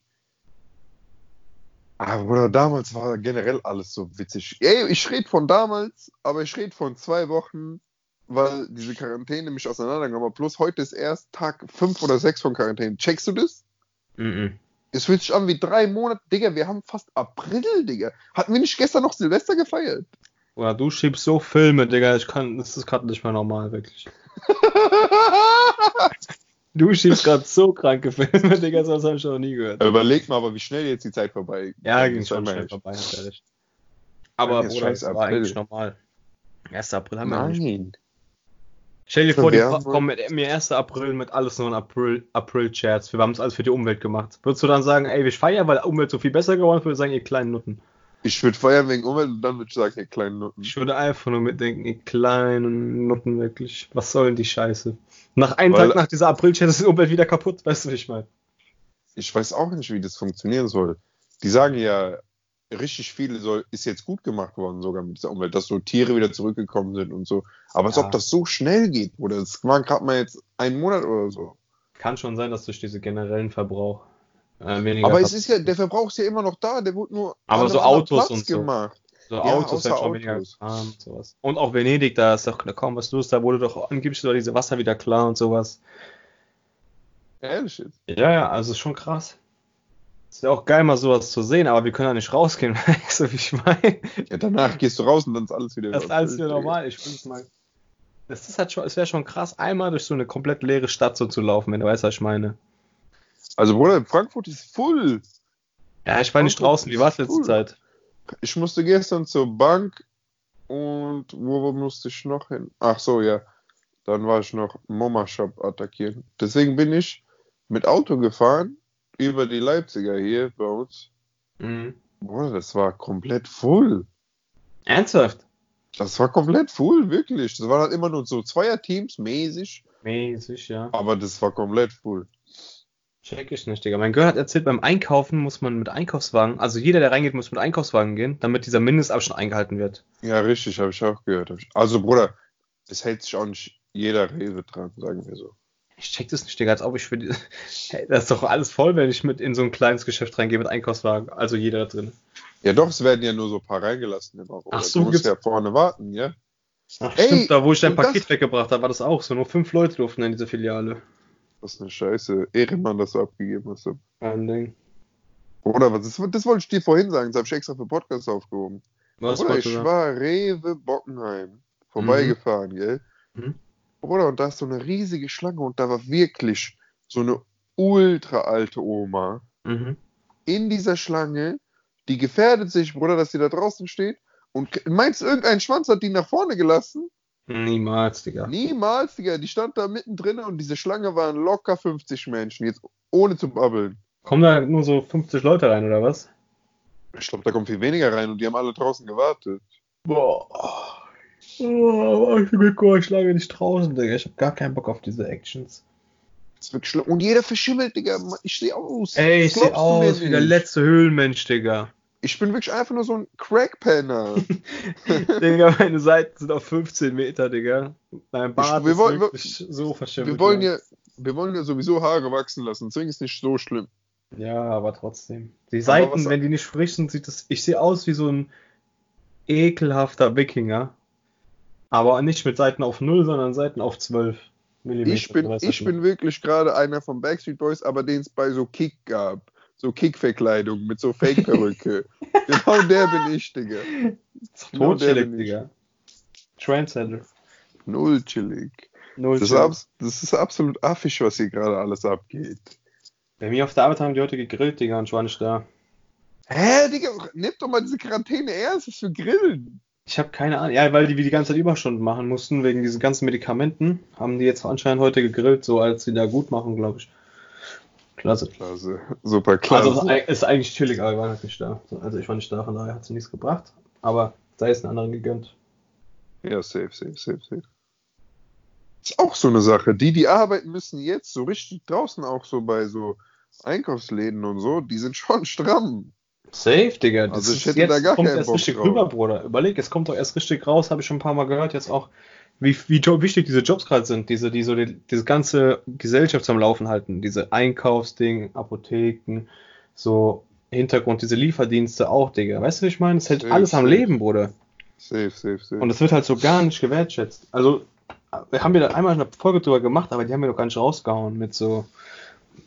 Aber Bruder, damals war generell alles so witzig. Ey, ich rede von damals, aber ich rede von zwei Wochen, weil diese Quarantäne mich auseinandergenommen hat. Plus heute ist erst Tag 5 oder 6 von Quarantäne. Checkst du das? Mhm. Es fühlt sich an wie drei Monate. Digga, wir haben fast April, Digga. Hatten wir nicht gestern noch Silvester gefeiert? Oder du schiebst so Filme, Digga, ich kann, das ist gerade nicht mehr normal, wirklich. Du schiebst gerade so kranke Filme, Digga, sowas habe ich noch nie gehört. Überleg mal aber, wie schnell jetzt die Zeit vorbei Ja, Das ging ist schon schnell vorbei, hat recht. Aber jetzt Bruder, das war April. eigentlich normal. 1. April haben wir nicht. Stell dir vor, die kommen mit mir 1. April mit alles nur April, April-Chats. Wir haben es alles für die Umwelt gemacht. Würdest du dann sagen, ey, wir feiern, weil die Umwelt so viel besser geworden ist, würde ich sagen, ihr kleinen Nutten. Ich würde feiern wegen Umwelt und dann würde ich sagen, ihr kleinen Nutten. Ich würde einfach nur mitdenken, ihr kleinen Nutten, wirklich. Was soll denn die Scheiße? Nach einem Weil- Tag nach dieser April-Chat ist die Umwelt wieder kaputt, weißt du, wie ich meine? Ich weiß auch nicht, wie das funktionieren soll. Die sagen ja, richtig viel soll, ist jetzt gut gemacht worden, sogar mit dieser Umwelt, dass so Tiere wieder zurückgekommen sind und so. Aber als Ja. ob das so schnell geht, oder? Das war gerade mal jetzt einen Monat oder so. Kann schon sein, dass durch diesen generellen Verbrauch äh, weniger. Aber es ist ja, der Verbrauch ist ja immer noch da, der wurde nur Aber so Autos Platz und so. gemacht. so ja, Autos werden schon weniger Autos. gefahren und sowas. Und auch Venedig, da ist doch kaum was los. Da wurde doch angeblich sogar diese Wasser wieder klar und sowas. Ehrlich jetzt. Ja, ja, also schon krass. Ist ja auch geil, mal sowas zu sehen, aber wir können ja nicht rausgehen, weißt du, wie ich meine? Ja, danach gehst du raus und dann ist alles wieder Das ist alles wieder normal. Ich es mal. Das ist halt schon, es wäre schon krass, einmal durch so eine komplett leere Stadt so zu laufen, wenn du weißt, was ich meine. Also, Bruder, Frankfurt ist voll. Ja, ich war nicht draußen, wie war es letzte. Zeit? Ich musste gestern zur Bank und wo, wo musste ich noch hin? Ach so, ja. Dann war ich noch Mama Shop attackieren. Deswegen bin ich mit Auto gefahren über die Leipziger hier bei uns. Mhm. Boah, das war komplett voll. Ernsthaft? Das war komplett full, wirklich. Das waren halt immer nur so Zweierteams, mäßig. Mäßig, ja. Aber das war komplett full. Check ich nicht, Digga. Mein Girl hat erzählt, beim Einkaufen muss man mit Einkaufswagen, also jeder, der reingeht, muss mit Einkaufswagen gehen, damit dieser Mindestabstand eingehalten wird. Ja, richtig, habe ich auch gehört. Also, Bruder, es hält sich auch nicht jeder Rewe dran, sagen wir so. Ich check das nicht, Digga, als ob ich für die. Hey, das ist doch alles voll, wenn ich mit in so ein kleines Geschäft reingehe mit Einkaufswagen. Also jeder da drin. Ja, doch, es werden ja nur so ein paar reingelassen immer. Ach Bruder. so, du musst ja vorne warten, ja? Ach, Ey, stimmt, da wo ich dein und das- Paket weggebracht habe, war das auch so. Nur fünf Leute durften in diese Filiale. Das ist eine Scheiße. Ehrenmann, dass du abgegeben hast. Ein Ding. Oder was? Das, das wollte ich dir vorhin sagen, das habe ich extra für Podcast aufgehoben. Was wolltest ich war Rewe Bockenheim vorbeigefahren, gell? Mhm. Bruder, und da ist so eine riesige Schlange und da war wirklich so eine ultra alte Oma Mhm. in dieser Schlange, die gefährdet sich, Bruder, dass sie da draußen steht. Und meinst du, irgendein Schwanz hat die nach vorne gelassen? Niemals, Digga. Niemals, Digga. Die stand da mittendrin und diese Schlange waren locker 50 Menschen, jetzt ohne zu babbeln. Kommen da nur so 50 Leute rein, oder was? Ich glaube, da kommt viel weniger rein und die haben alle draußen gewartet. Boah. Oh, ich bin kurz lange nicht draußen, Digga. Ich hab gar keinen Bock auf diese Actions. Das ist wirklich schlimm. Und jeder verschimmelt, Digga. Ich sehe aus. Ey, ich Das seh glaubst du mir aus wie der letzte Höhlenmensch, Digga. Ich bin wirklich einfach nur so ein Crackpenner. Digga, meine Seiten sind auf 15 Meter, Digga. Mein Bart wir ist wollen- wirklich so verschimmelt. wir, wollen ja, wir wollen ja sowieso Haare wachsen lassen, deswegen ist nicht so schlimm. Ja, aber trotzdem. Die Seiten, wenn die nicht frisch sind, sieht das. Ich sehe aus wie so ein ekelhafter Wikinger. Aber nicht mit Seiten auf 0, sondern Seiten auf 12 Millimeter. Ich bin, ich bin wirklich gerade einer von Backstreet Boys, aber den es bei so Kick gab. So Kick-Verkleidung mit so Fake-Perücke. genau der bin ich, Digga. genau ich. Digga. Trendsetter. Null chillig. Null Das ist, chillig. abs das ist absolut affisch, was hier gerade alles abgeht. Bei mir auf der Arbeit haben die heute gegrillt, Digga, und ich war nicht da. Hä, Digga, nimm doch mal diese Quarantäne ernst, was für Grillen. Ich habe keine Ahnung. Ja, weil die wie die ganze Zeit Überstunden machen mussten, wegen diesen ganzen Medikamenten, haben die jetzt anscheinend heute gegrillt, so als wieder gut machen, glaube ich. Klasse. Klasse, super klasse. Also es ist eigentlich chillig, aber ich war halt nicht da. Also ich war nicht da, von daher hat sie nichts gebracht. Aber sei es einen anderen gegönnt. Ja, safe, safe, safe, safe. Ist auch so eine Sache. Die, die arbeiten müssen jetzt so richtig draußen auch so bei so Einkaufsläden und so, die sind schon stramm. Safe, Digga. Das Also ich hätte jetzt da gar kommt erst Bock richtig drauf. rüber, Bruder. Überleg, es kommt doch erst richtig raus, habe ich schon ein paar Mal gehört, jetzt auch, wie, wie wichtig diese Jobs gerade sind, diese, die so die, diese ganze Gesellschaft zum Laufen halten. Diese Einkaufsding, Apotheken, so Hintergrund, diese Lieferdienste auch, Digga. Weißt du, wie ich meine? Es hält Safe, alles am safe. Leben, Bruder. Safe, safe, safe. Und es wird halt so gar nicht gewertschätzt. Also, wir haben ja da einmal eine Folge drüber gemacht, aber die haben wir doch gar nicht rausgehauen mit so,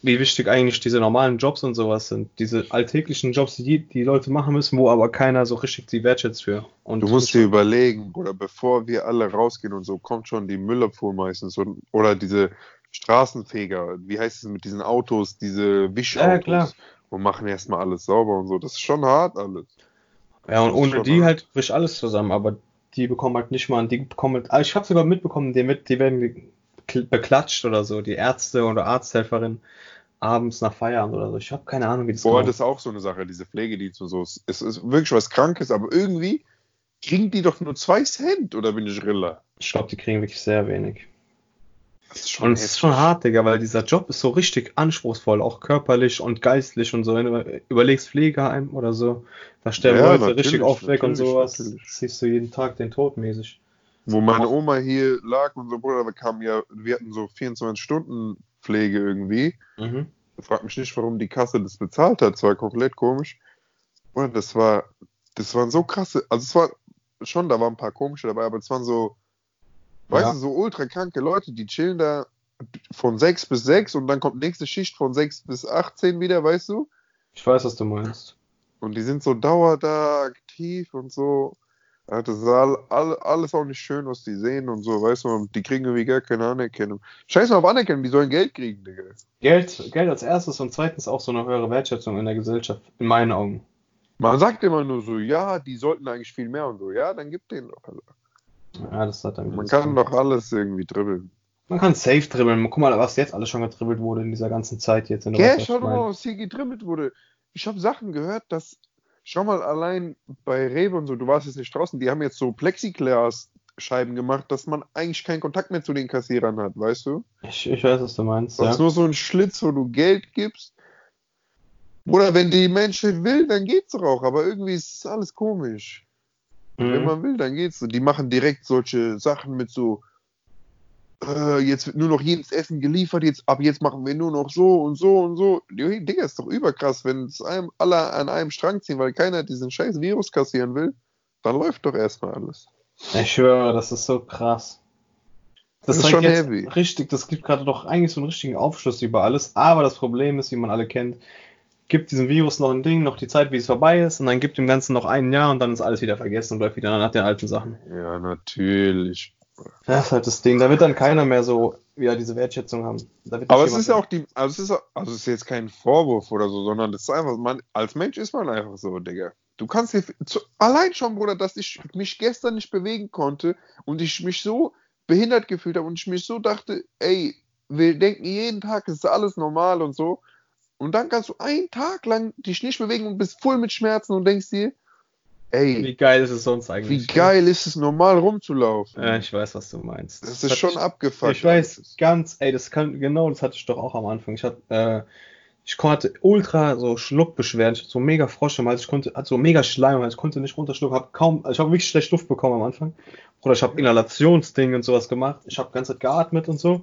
wie wichtig eigentlich diese normalen Jobs und sowas sind. Diese alltäglichen Jobs, die die Leute machen müssen, wo aber keiner so richtig die wertschätzt für. Und Du musst dir überlegen, Bruder, bevor wir alle rausgehen und so, kommt schon die Müllabfuhr meistens und, oder diese Straßenfeger, wie heißt es mit diesen Autos, diese Wischautos Ja, klar. und machen erstmal alles sauber und so. Das ist schon hart alles. ja, und ohne die hart. halt bricht alles zusammen, aber die bekommen halt nicht mal, die bekommen halt, also ich habe sogar mitbekommen, die, mit, die werden beklatscht oder so, die Ärzte oder Arzthelferin abends nach Feierabend oder so. Ich habe keine Ahnung, wie das Boah, genau- das ist auch so eine Sache, diese Pflegedienste und so. Es ist wirklich was Krankes, aber irgendwie kriegen die doch nur zwei Cent, oder bin ich Riller? Ich glaube, die kriegen wirklich sehr wenig. Das ist Und es ist schon hart, Digga, weil dieser Job ist so richtig anspruchsvoll, auch körperlich und geistlich und so. Wenn du überlegst, Pflegeheim oder so, da sterben Ja, Leute richtig oft weg und sowas. natürlich. Siehst du jeden Tag den Tod mäßig. Wo meine Oma hier lag und so, Bruder, da kam ja, wir hatten so 24-Stunden-Pflege irgendwie. Mhm. Frag mich nicht, warum die Kasse das bezahlt hat. Das war komplett komisch. Und das war, das waren so krasse, also es war schon, da waren ein paar komische dabei, aber es waren so, weißt Ja. du, so ultra kranke Leute, die chillen da von 6 bis 6 und dann kommt nächste Schicht von 6 bis 18 wieder, weißt du? Ich weiß, was du meinst. Und die sind so dauer da aktiv und so. Ja, das ist all, all, alles auch nicht schön, was die sehen und so, weißt du, und die kriegen irgendwie gar keine Anerkennung. Scheiß mal auf Anerkennung, die sollen Geld kriegen, Digga. Geld, Geld als erstes und zweitens auch so eine höhere Wertschätzung in der Gesellschaft, in meinen Augen. Man sagt immer nur so, ja, die sollten eigentlich viel mehr und so. Ja, dann gib denen doch. Alter. Ja, das hat dann Man kann doch alles irgendwie dribbeln. Man kann safe dribbeln. Guck mal, was jetzt alles schon gedribbelt wurde in dieser ganzen Zeit jetzt. In der du, schau doch mal, was hier gedribbelt wurde. Ich habe Sachen gehört, dass schau mal allein bei Rewe und so, du warst jetzt nicht draußen, die haben jetzt so Plexiglas-Scheiben gemacht, dass man eigentlich keinen Kontakt mehr zu den Kassierern hat, weißt du? Ich, ich weiß, was du meinst. Das Ja. ist nur so ein Schlitz, wo du Geld gibst. Oder wenn die Menschheit will, dann geht's doch auch, aber irgendwie ist alles komisch. Wenn Mhm. man will, dann geht's. Die machen direkt solche Sachen mit so, äh, jetzt wird nur noch jedes Essen geliefert, jetzt, ab jetzt machen wir nur noch so und so und so. Die, Digga, ist doch überkrass, wenn es einem alle an einem Strang ziehen, weil keiner diesen scheiß Virus kassieren will, dann läuft doch erstmal alles. Ich schwöre, das ist so krass. Das ist zeigt schon heavy. Richtig, das gibt gerade doch eigentlich so einen richtigen Aufschluss über alles. Aber das Problem ist, wie man alle kennt, gibt diesem Virus noch ein Ding, noch die Zeit, wie es vorbei ist, und dann gibt dem Ganzen noch ein Jahr und dann ist alles wieder vergessen und bleibt wieder nach den alten Sachen. Ja, natürlich. Das ist halt das Ding. Da wird dann keiner mehr so wieder diese Wertschätzung haben. Aber es ist ja auch die, also es ist, also es ist jetzt kein Vorwurf oder so, sondern das ist einfach, man, als Mensch ist man einfach so, Digga. Du kannst dir, zu, allein schon, Bruder, dass ich mich gestern nicht bewegen konnte und ich mich so behindert gefühlt habe und ich mich so dachte, ey, wir denken jeden Tag, es ist alles normal und so. Und dann kannst du einen Tag lang dich nicht bewegen und bist voll mit Schmerzen und denkst dir, ey, Wie geil ist es sonst wie eigentlich? geil ist es, normal rumzulaufen. Ja, ich weiß, was du meinst. das hat ist schon mich- abgefuckt. Ich weiß ganz, ey, das kann, genau, das hatte ich doch auch am Anfang. Ich hatte, äh, ich konnte ultra so Schluckbeschwerden, ich hatte so mega Frosch im Hals, ich konnte, hatte so mega Schleim ich konnte nicht runterschlucken, hab kaum, also ich habe wirklich schlecht Luft bekommen am Anfang. Oder ich habe Inhalationsding und sowas gemacht, ich habe ganze Zeit geatmet und so.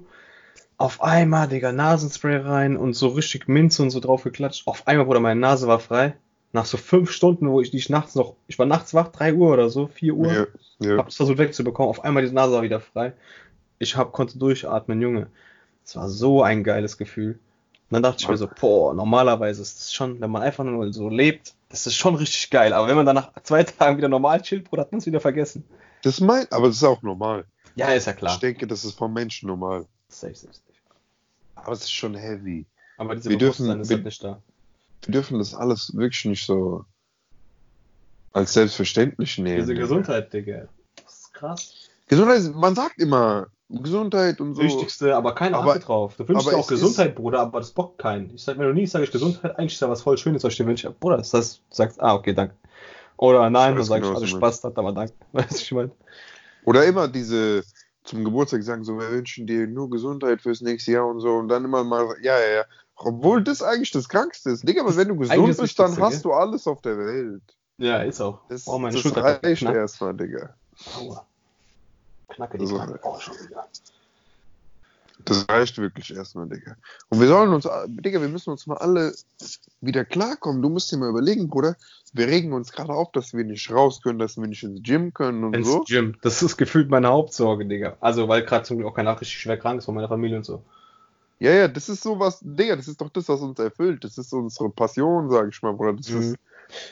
Auf einmal, Digga, Nasenspray rein und so richtig Minze und so drauf geklatscht. Auf einmal, Bruder, meine Nase war frei. Nach so fünf Stunden, wo ich, ich nachts noch, ich war nachts wach, drei Uhr oder so, vier Uhr. Ja, ja. Hab das versucht wegzubekommen. Auf einmal die Nase war wieder frei. Ich hab, konnte durchatmen, Junge. Es war so ein geiles Gefühl. Und dann dachte ich mir so, boah, normalerweise ist es schon, wenn man einfach nur so lebt, das ist schon richtig geil. Aber wenn man dann nach zwei Tagen wieder normal chillt, Bruder, hat man es wieder vergessen. Das meint, aber das ist auch normal. Ja, ist ja klar. Ich denke, das ist vom Menschen normal. Safe, safe, safe. Aber es ist schon heavy. Aber diese Wir dürfen- ist halt nicht da. Wir dürfen das alles wirklich nicht so als selbstverständlich nehmen. Diese Gesundheit, Digga. Das ist krass. Gesundheit, man sagt immer Gesundheit und so. Wichtigste, aber keiner Aber- achtet drauf. Du wünschst dir auch Gesundheit, Bruder, aber das bockt keinen. Ich sag, wenn du nie sagst Gesundheit, eigentlich ist ja was voll Schönes, was ich dir wünsche. Bruder, das heißt, du sagst, ah, okay, danke. Oder nein, dann weiß sag genau, ich, du Spaß hat, aber danke. Weißt du, ich meine? Oder immer diese zum Geburtstag sagen, so, wir wünschen dir nur Gesundheit fürs nächste Jahr und so. Und dann immer mal, ja, ja, ja. Obwohl das eigentlich das Krankste ist. Digga, aber wenn du eigentlich gesund das bist, dann Wichtigste, hast du alles auf der Welt. Ja, ist auch. Das, oh, meine das Schulter reicht erstmal, Digga. Aua. Knacke die So. Knacke. Oh, schon wieder. Das reicht wirklich erstmal, Digga. Und wir sollen uns, Digga, wir müssen uns mal alle wieder klarkommen. Du musst dir mal überlegen, Bruder. Wir regen uns gerade auf, dass wir nicht raus können, dass wir nicht ins Gym können und Ins so. Gym. Das ist gefühlt meine Hauptsorge, Digga. Also, weil gerade zum Glück auch keiner richtig schwer krank ist von meiner Familie und so. Ja, ja, das ist sowas, Digga, das ist doch das, was uns erfüllt. Das ist unsere Passion, sag ich mal, Bruder. Das Mhm. ist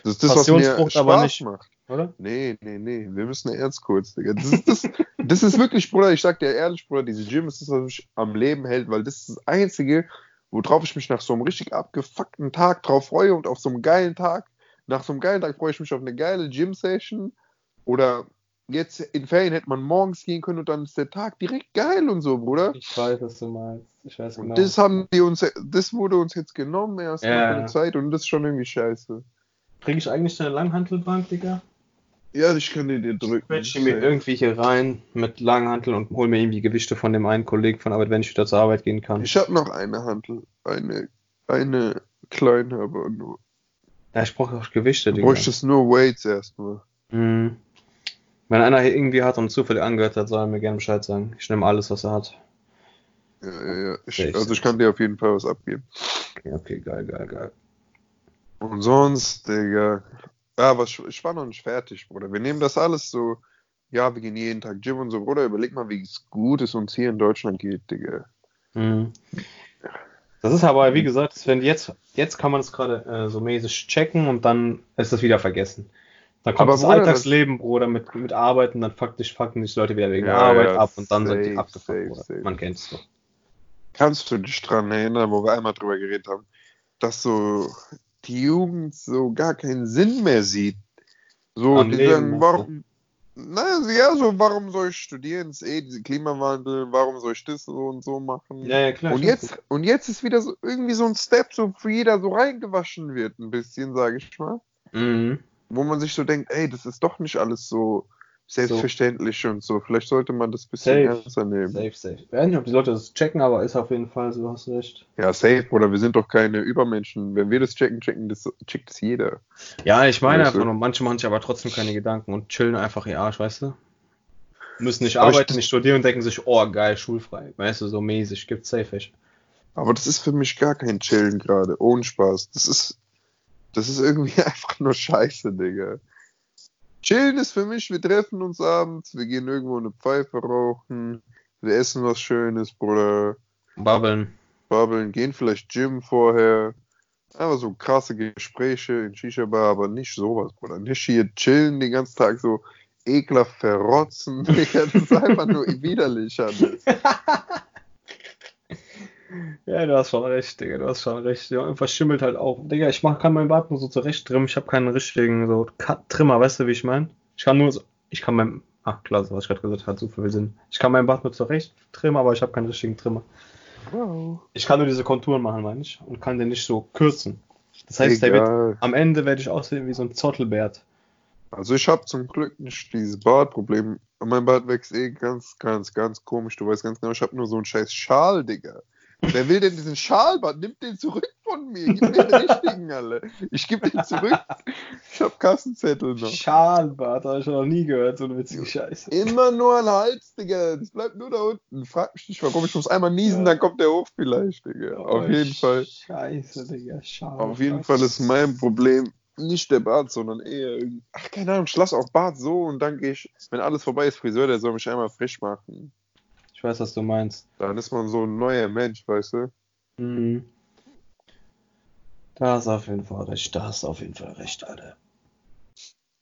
das, ist das was mir Spaß aber nicht. macht. Oder? Nee, nee, nee, wir müssen erst kurz, Digga. Das ist, das, das ist wirklich, Bruder, ich sag dir ehrlich, Bruder, diese Gym ist das, was mich am Leben hält, weil das ist das Einzige, worauf ich mich nach so einem richtig abgefuckten Tag drauf freue und auf so einem geilen Tag, nach so einem geilen Tag freue ich mich auf eine geile Gym-Session oder jetzt in Ferien hätte man morgens gehen können und dann ist der Tag direkt geil und so, Bruder. Ich weiß, was du meinst. Ich weiß Und genau. das haben die uns, das wurde uns jetzt genommen erst Ja. nach der Zeit und das ist schon irgendwie scheiße. Kriege ich eigentlich eine Langhantelbank, Digga? Ja, ich kann die dir drücken. quetsche mir irgendwie hier rein mit Langhantel und hol mir irgendwie Gewichte von dem einen Kollegen von Arbeit, wenn ich wieder zur Arbeit gehen kann. Ich habe noch eine Handel, eine, eine kleine, aber nur. Ja, ich brauche auch Gewichte, Du Digga. bräuchtest nur Weights erstmal. Mhm. Wenn einer hier irgendwie hat und zufällig angehört hat, soll er mir gerne Bescheid sagen. Ich nehme alles, was er hat. Ja, ja, ja. Ich, also ich kann dir auf jeden Fall was abgeben. Okay, okay, geil, geil, geil. Und sonst, Digga. Ja, aber ich, ich war noch nicht fertig, Bruder. Wir nehmen das alles so. Ja, wir gehen jeden Tag Gym und so, Bruder. Überleg mal, wie es gut es uns hier in Deutschland geht, Digga. Mhm. Das ist aber, wie gesagt, wenn jetzt, jetzt kann man es gerade äh, so mäßig checken und dann ist das wieder vergessen. Dann kommt Aber das Bruder, das- Alltagsleben, Bruder, mit, mit Arbeiten, dann faktisch fucken sich Leute wieder wegen Ja, der Arbeit ja, ab und dann sind die safe, abgefuckt, safe, safe. Man kennt es doch. Kannst du dich dran erinnern, wo wir einmal drüber geredet haben, dass so die Jugend so gar keinen Sinn mehr sieht? So, Am die Leben, sagen, warum, na, ja, so, warum soll ich studieren? Ist eh diese Klimawandel, warum soll ich das so und so machen? Ja, ja, klar. und jetzt, und jetzt ist wieder so irgendwie so ein Step, so für jeder so reingewaschen wird, ein bisschen, sage ich mal. Mhm. wo man sich so denkt, ey, das ist doch nicht alles so selbstverständlich und so. Vielleicht sollte man das ein bisschen Safe. ernster nehmen. Safe, safe. Ich weiß nicht, ob die Leute das checken, aber ist auf jeden Fall so, hast du recht. Ja, safe, oder wir sind doch keine Übermenschen. Wenn wir das checken, checken das, checkt es jeder. Ja, ich meine Weißt du? einfach nur, manche machen sich aber trotzdem keine Gedanken und chillen einfach ihr Arsch, weißt du? Müssen nicht Aber ich- arbeiten, nicht studieren und denken sich, oh geil, schulfrei. Weißt du, so mäßig, gibt's safe. echt. Aber das ist für mich gar kein Chillen gerade, ohne Spaß. Das ist, das ist irgendwie einfach nur Scheiße, Digga. Chillen ist für mich, wir treffen uns abends, wir gehen irgendwo eine Pfeife rauchen, wir essen was Schönes, Bruder, Babbeln. babbeln, gehen vielleicht Gym vorher. Einfach so krasse Gespräche in Shisha-Bar, aber nicht sowas, Bruder. Nicht hier chillen den ganzen Tag so ekelhaft verrotzen, Digga. Das ist einfach nur widerlich, Hannes. Ja, du hast schon recht, Digga, du hast schon recht. Ja, irgendwas schimmelt halt auch. Digga, ich mach, kann meinen Bart nur so zurecht trimmen. Ich habe keinen richtigen so Cut Trimmer, weißt du, wie ich meine? Ich kann nur so, ich kann meinen, ach klar, so, was ich gerade gesagt habe, hat so viel Sinn. Ich kann meinen Bart nur zurecht trimmen, aber ich habe keinen richtigen Trimmer. Wow. Ich kann nur diese Konturen machen, meine ich, und kann den nicht so kürzen. Das heißt, der wird, am Ende werde ich aussehen wie so ein Zottelbert. Also ich habe zum Glück nicht dieses Bartproblem. Mein Bart wächst eh ganz, ganz, ganz komisch. Du weißt ganz genau, ich habe nur so einen scheiß Schal, Digga. Wer will denn diesen Schalbart? Nimmt den zurück von mir. Gib mir den richtigen, alle. Ich gebe den zurück. Ich habe Kassenzettel noch. Schalbart, habe ich noch nie gehört, so eine witzige Scheiße. Immer nur ein Hals, Digga. Das bleibt nur da unten. Frag mich nicht, warum. Ich muss einmal niesen, dann kommt der hoch vielleicht, Digga. Auf jeden Fall. Scheiße, Digga, Schalbart. Auf jeden Fall ist mein Problem nicht der Bart, sondern eher, irgend- ach keine Ahnung, ich lasse auch Bart so und dann gehe ich, wenn alles vorbei ist, Friseur, der soll mich einmal frisch machen. Weiß, was du meinst. Dann ist man so ein neuer Mensch, weißt du? Mhm. Da hast du auf jeden Fall recht, da hast du auf jeden Fall recht, Alter.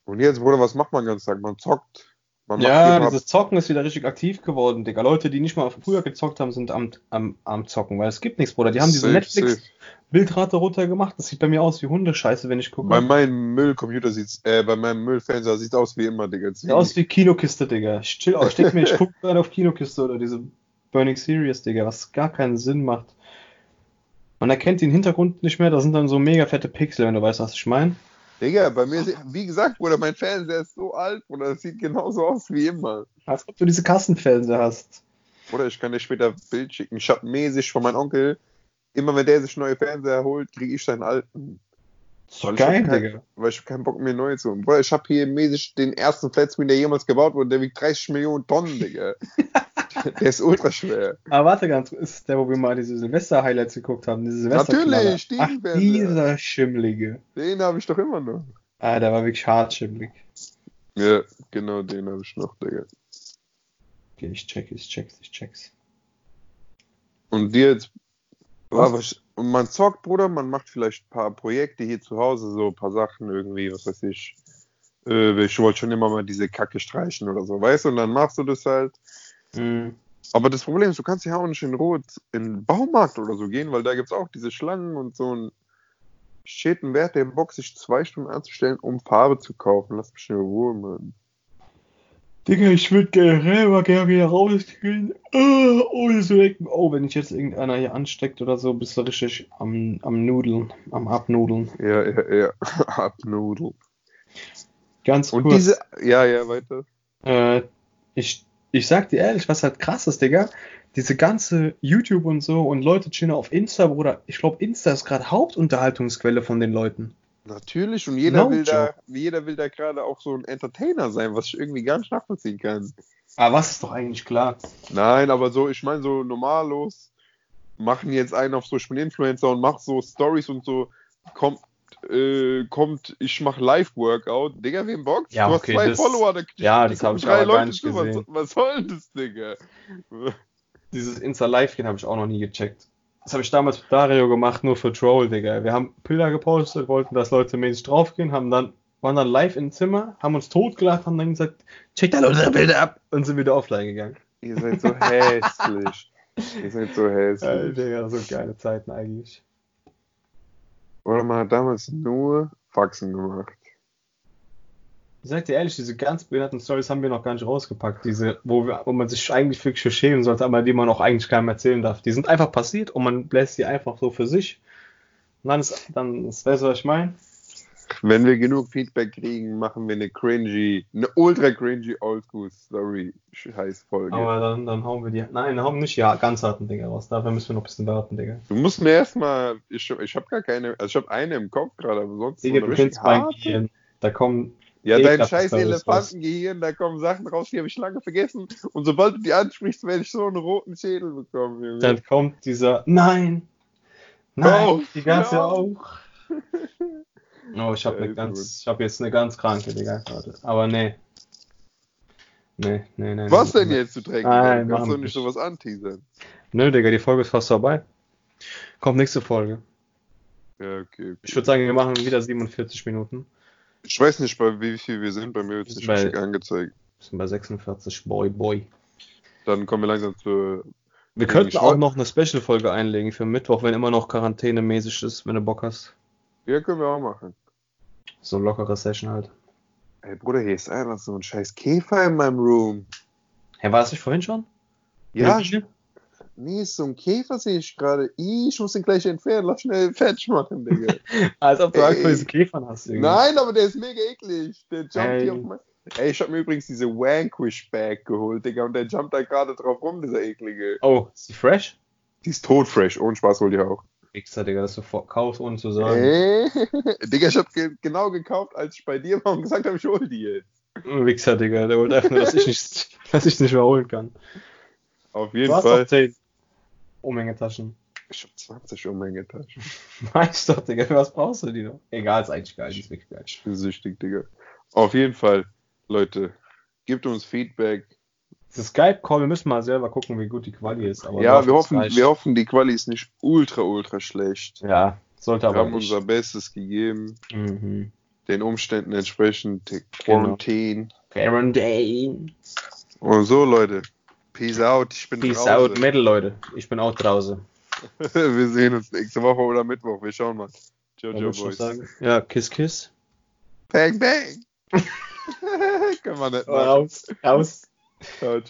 Und jetzt, Bruder, was macht man den ganzen Tag? Man zockt. Ja, dieses Zocken ist wieder richtig aktiv geworden, Digga. Leute, die nicht mal früher gezockt haben, sind am, am, am Zocken, weil es gibt nichts, Bruder. Die haben diese Netflix-Bildrate runtergemacht. Das sieht bei mir aus wie Hundescheiße, wenn ich gucke. Bei meinem Müllcomputer sieht's, äh, bei meinem Müllfernseher sieht's aus wie immer, Digga. Sieht aus wie Kinokiste, Digga. Ich chill aus, steck mir, ich guck gerade auf Kinokiste oder diese Burning Series, Digga, was gar keinen Sinn macht. Man erkennt den Hintergrund nicht mehr, da sind dann so mega fette Pixel, wenn du weißt, was ich meine. Digga, bei mir, wie gesagt, Bruder, mein Fernseher ist so alt, Bruder, das sieht genauso aus wie immer. Als ob du diese Kassenfernseher hast. Oder ich kann dir später ein Bild schicken. Ich hab mäßig von meinem Onkel, immer wenn der sich neue Fernseher holt, kriege ich seinen alten. Ich Geil, hab kein- Digga. Weil ich hab keinen Bock mehr neu zu holen. Bruder, ich hab hier mäßig den ersten Flatscreen, der jemals gebaut wurde, der wiegt 30 Millionen Tonnen, Digga. der ist ultra schwer. Aber warte ganz, ist der, wo wir mal diese Silvester-Highlights geguckt haben, diese silvester Natürlich, Ach, dieser Schimmlige. Den habe ich doch immer noch. Ah, der war wirklich hart schimmlig. Ja, genau, den habe ich noch, Digga. Okay, ich check, ich check's, ich check's. Und dir jetzt. Was? Und man zockt, Bruder, man macht vielleicht ein paar Projekte hier zu Hause, so ein paar Sachen irgendwie, was weiß ich. Äh, ich wollte schon immer mal diese Kacke streichen oder so, weißt du? Und dann machst du das halt. Mhm. Aber das Problem ist, du kannst ja auch nicht in Ruhe in den Baumarkt oder so gehen, weil da gibt es auch diese Schlangen und so ein steht ein Wert der Box, sich zwei Stunden anzustellen, um Farbe zu kaufen. Lass mich in Ruhe, Mann. Digga, ich würde generell mal gerne wieder rausgehen, äh, ohne zu denken, oh, wenn ich jetzt irgendeiner hier ansteckt oder so, bist du richtig am, am Nudeln, am Abnudeln. Ja, ja, ja. Abnudel. Ganz Und kurz. diese, ja, ja, weiter. Äh, ich, ich sag dir ehrlich, was halt krass ist, Digga. Diese ganze YouTube und so und Leute chillen auf Insta, Bruder. Ich glaube, Insta ist gerade Hauptunterhaltungsquelle von den Leuten. Natürlich, und jeder No will da, joke. jeder will da gerade auch so ein Entertainer sein, was ich irgendwie gar nicht nachvollziehen kann. Aber was ist doch eigentlich klar? Nein, aber so, ich meine, so normallos machen jetzt einen auf so, ich bin Influencer und mach so Stories und so, kommt, äh, kommt, ich mach Live-Workout. Digga, wem bockt's? Ja, du okay, hast zwei das- Follower, da ja, das hab gucken ich drei aber gar Leute nicht zu. Was, gesehen. was soll das, Digga? Dieses Insta-Live-Gehen habe ich auch noch nie gecheckt. Das habe ich damals mit Dario gemacht, nur für Troll, Digga. Wir haben Bilder gepostet, wollten, dass Leute mäßig draufgehen, haben dann, waren dann live im Zimmer, haben uns totgelacht, haben dann gesagt, checkt alle unsere Bilder ab und sind wieder offline gegangen. Ihr seid so hässlich. Ihr seid so hässlich. Digga, so geile Zeiten eigentlich. Oder man hat damals nur Faxen gemacht. Ich sag dir ehrlich, diese ganz behinderten Stories haben wir noch gar nicht rausgepackt. Diese, wo, wir, wo man sich eigentlich wirklich schämen sollte, aber die man auch eigentlich keinem erzählen darf. Die sind einfach passiert und man bläst die einfach so für sich. Und dann ist, dann ist, weißt du, was ich meine? Wenn wir genug Feedback kriegen, machen wir eine cringy, eine ultra cringy Oldschool Story heiß Folge. Aber dann, dann hauen wir die. Nein, hauen nicht ja ganz harten Dinger raus. Dafür müssen wir noch ein bisschen warten, Digga. Du musst mir erstmal, ich, ich habe gar keine, also ich habe eine im Kopf gerade, aber sonst Digga, du kennst mein. Gehirn. Da kommen. Ja, dein scheiß Elefantengehirn, da kommen Sachen raus, die habe ich lange vergessen. Und sobald du die ansprichst, werde ich so einen roten Schädel bekommen. Junge. Dann kommt dieser. Nein! Nein! Oh, die ganze ja. auch. Oh, ich habe ganz. Ich habe jetzt eine ganz kranke, Digga, gerade. Aber nee. Nee, nee, nee. Was nee. denn jetzt zu trinken? Nein, du kannst wir nicht sowas anteasern. Nö, Digga, die Folge ist fast vorbei. Kommt nächste Folge. Ja, okay. okay. Ich würde sagen, wir machen wieder 47 Minuten. Ich weiß nicht, bei wie viel wir sind. Bei mir wird es nicht bei- richtig angezeigt. Wir sind bei 46. Boy, boy. Dann kommen wir langsam zur. Wir könnten auch noch eine Special-Folge einlegen für Mittwoch, wenn immer noch quarantänemäßig ist, wenn du Bock hast. Ja, können wir auch machen. So lockere Session halt. Ey, Bruder, hier ist einfach so ein scheiß Käfer in meinem Room. Hä, war das nicht vorhin schon? Ja, nee, ist so ein Käfer sehe ich gerade. Ich muss den gleich entfernen. Lass schnell fertig machen, Digga. Als ob du. Angst vor diesen Käfern hast. irgendwie. Nein, aber der ist mega eklig. Der jumpt hier auf mein. Ey, ich hab mir übrigens diese Vanquish Bag geholt, Digga, und der jumpt da gerade drauf rum, dieser eklige. Oh, ist die fresh? Die ist totfresh, ohne Spaß hol die auch. Wichser, Digga, dass du kaufst, ohne zu sagen. Ey, Digga, ich hab ge genau gekauft, als ich bei dir war und gesagt habe, ich hol die jetzt. Wichser, Digga, der wollte einfach nur, dass ich nicht, dass ich nicht mehr holen kann. Auf Du jeden hast Fall. doch 10 Umhängetaschen. Ich hab 20 Umhängetaschen. Weißt doch, Digga, für was brauchst du die noch? Egal, ist eigentlich geil, ist wirklich geil. Ich bin süchtig, Digga. Auf jeden Fall, Leute, gebt uns Feedback. Das Skype-Call, wir müssen mal selber gucken, wie gut die Quali ist. Aber ja, wir hoffen, wir hoffen, die Quali ist nicht ultra, ultra schlecht. Ja, sollte Wir aber haben nicht. unser Bestes gegeben, Mhm. den Umständen entsprechend, Genau. Quarantine. Quarantine. Und so, Leute, peace out, ich bin Peace draußen. out, Metal, Leute. Ich bin auch draußen. wir sehen uns nächste Woche oder Mittwoch, wir schauen mal. Ciao, ciao, Boys. Ja, Kiss, Kiss. Bang, bang. Kann man nicht machen. Raus. Raus. Ciao, ciao.